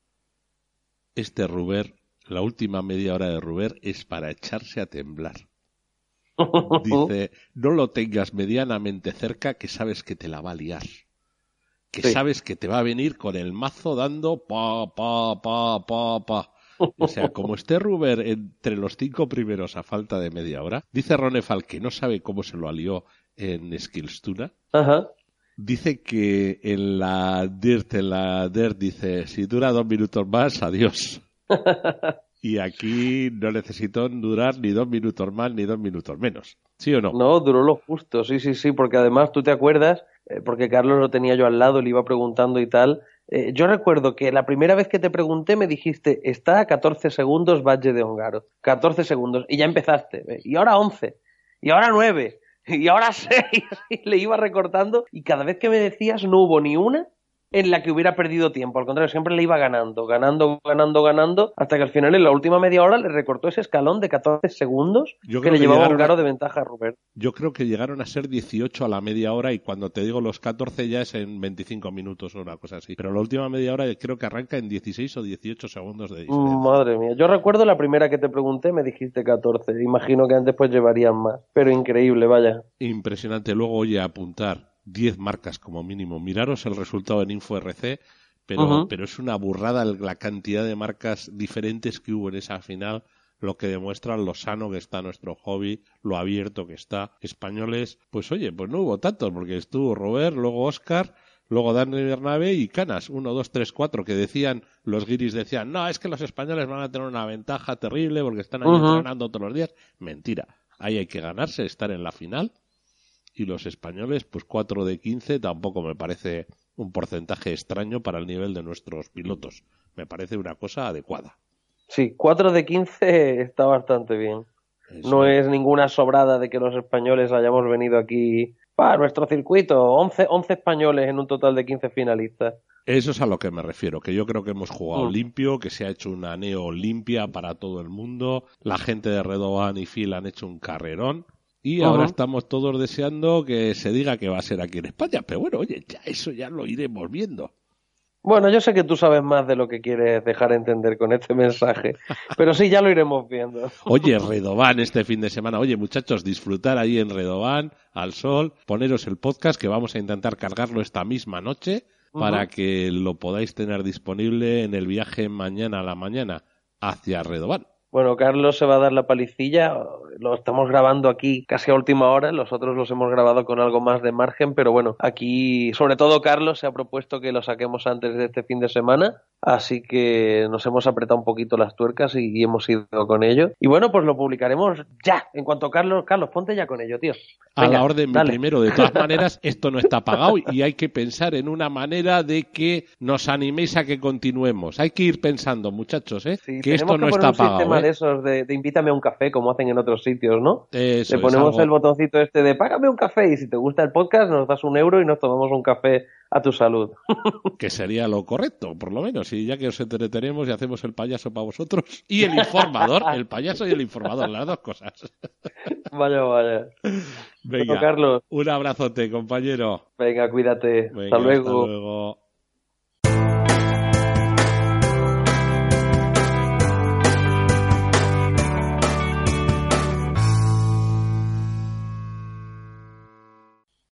B: Este Ruber, la última media hora de Ruber es para echarse a temblar. <laughs> Dice, no lo tengas medianamente cerca que sabes que te la va a liar. Que
A: Sí.
B: sabes que te va a venir con el mazo dando pa, pa, pa, pa, pa. O sea, como esté Ruber entre los cinco primeros a falta de media hora, dice Ronefal que no sabe cómo se lo alió en Skillstuna.
A: Ajá.
B: Dice que en la Dirt, en la Dirt dice, si dura dos minutos más, adiós. <laughs> Y aquí no necesito durar ni dos minutos más ni dos minutos menos. ¿Sí o no?
A: No, duró lo justo, sí, sí, sí, porque además tú te acuerdas, eh, porque Carlos lo tenía yo al lado, le iba preguntando y tal. eh, yo recuerdo que la primera vez que te pregunté me dijiste, está a 14 segundos Valle de Hongaro. 14 segundos. Y ya empezaste. ¿eh? Y ahora 11. Y ahora 9. <laughs> Y ahora <laughs> 6. Y le iba recortando. Y cada vez que me decías no hubo ni una en la que hubiera perdido tiempo. Al contrario, siempre le iba ganando, ganando, ganando, ganando, hasta que al final en la última media hora le recortó ese escalón de 14 segundos
B: Yo
A: que le
B: que
A: llevaba a
B: llegaron a-
A: de ventaja a Rubén.
B: Yo creo que llegaron a ser 18 a la media hora y cuando te digo los 14 ya es en 25 minutos o una cosa así. Pero la última media hora creo que arranca en 16 o 18 segundos de diferencia.
A: Madre mía, yo recuerdo la primera que te pregunté, me dijiste 14. Imagino que antes pues llevarían más. Pero increíble, vaya.
B: Impresionante. Luego, oye, apuntar 10 marcas como mínimo. Miraros el resultado en InfoRC, pero, pero es una burrada la cantidad de marcas diferentes que hubo en esa final, lo que demuestra lo sano que está nuestro hobby, lo abierto que está. Españoles, pues oye, pues no hubo tantos, porque estuvo Robert, luego Oscar, luego Dani Bernabé y Canas, uno, dos, tres, cuatro, que decían, los guiris decían, no, es que los españoles van a tener una ventaja terrible porque están ahí
A: Ujú.
B: entrenando todos los días. Mentira. Ahí hay que ganarse, estar en la final y los españoles, pues 4 de 15 tampoco me parece un porcentaje extraño para el nivel de nuestros pilotos. Me parece una cosa adecuada.
A: Sí, 4 de 15 está bastante bien.
B: Eso.
A: No es ninguna sobrada de que los españoles hayamos venido aquí para nuestro circuito. 11, 11 españoles en un total de 15 finalistas.
B: Eso es a lo que me refiero, que yo creo que hemos jugado
A: Mm.
B: limpio, que se ha hecho una neo limpia para todo el mundo. La gente de Redovan y Phil han hecho un carrerón. Y ahora estamos todos deseando que se diga que va a ser aquí en España. Pero bueno, oye, ya eso ya lo iremos viendo.
A: Bueno, yo sé que tú sabes más de lo que quieres dejar entender con este mensaje. <laughs> Pero sí, ya lo iremos viendo.
B: Oye, Redovan este fin de semana. Oye, muchachos, disfrutar ahí en Redovan, al sol, poneros el podcast que vamos a intentar cargarlo esta misma noche para que lo podáis tener disponible en el viaje mañana a la mañana hacia Redovan.
A: Bueno, Carlos se va a dar la palicilla. Lo estamos grabando aquí casi a última hora. Los otros los hemos grabado con algo más de margen. Pero bueno, aquí, sobre todo Carlos, se ha propuesto que lo saquemos antes de este fin de semana. Así que nos hemos apretado un poquito las tuercas y, y hemos ido con ello. Y bueno, pues lo publicaremos ya. En cuanto Carlos, Carlos, ponte ya con ello, tío.
B: A la orden, mi primero. De todas maneras, esto no está pagado y hay que pensar en una manera de que nos animéis a que continuemos. Hay que ir pensando, muchachos, ¿eh?
A: Sí,
B: que esto no
A: que
B: está
A: poner un sistema
B: pagado. ¿eh?
A: de esos de, de invítame a un café como hacen en otros sitios, ¿no?
B: Eso
A: Le ponemos el botoncito este de págame un café y si te gusta el podcast nos das un euro y nos tomamos un café a tu salud. <laughs>
B: que sería lo correcto, por lo menos. Y ya que os entretenemos y hacemos el payaso para vosotros y el informador, <laughs> el payaso y el informador, las dos cosas. <laughs>
A: vaya, vaya.
B: Venga,
A: Carlos,
B: un abrazote, compañero.
A: venga, cuídate.
B: Venga,
A: hasta luego.
B: Hasta luego.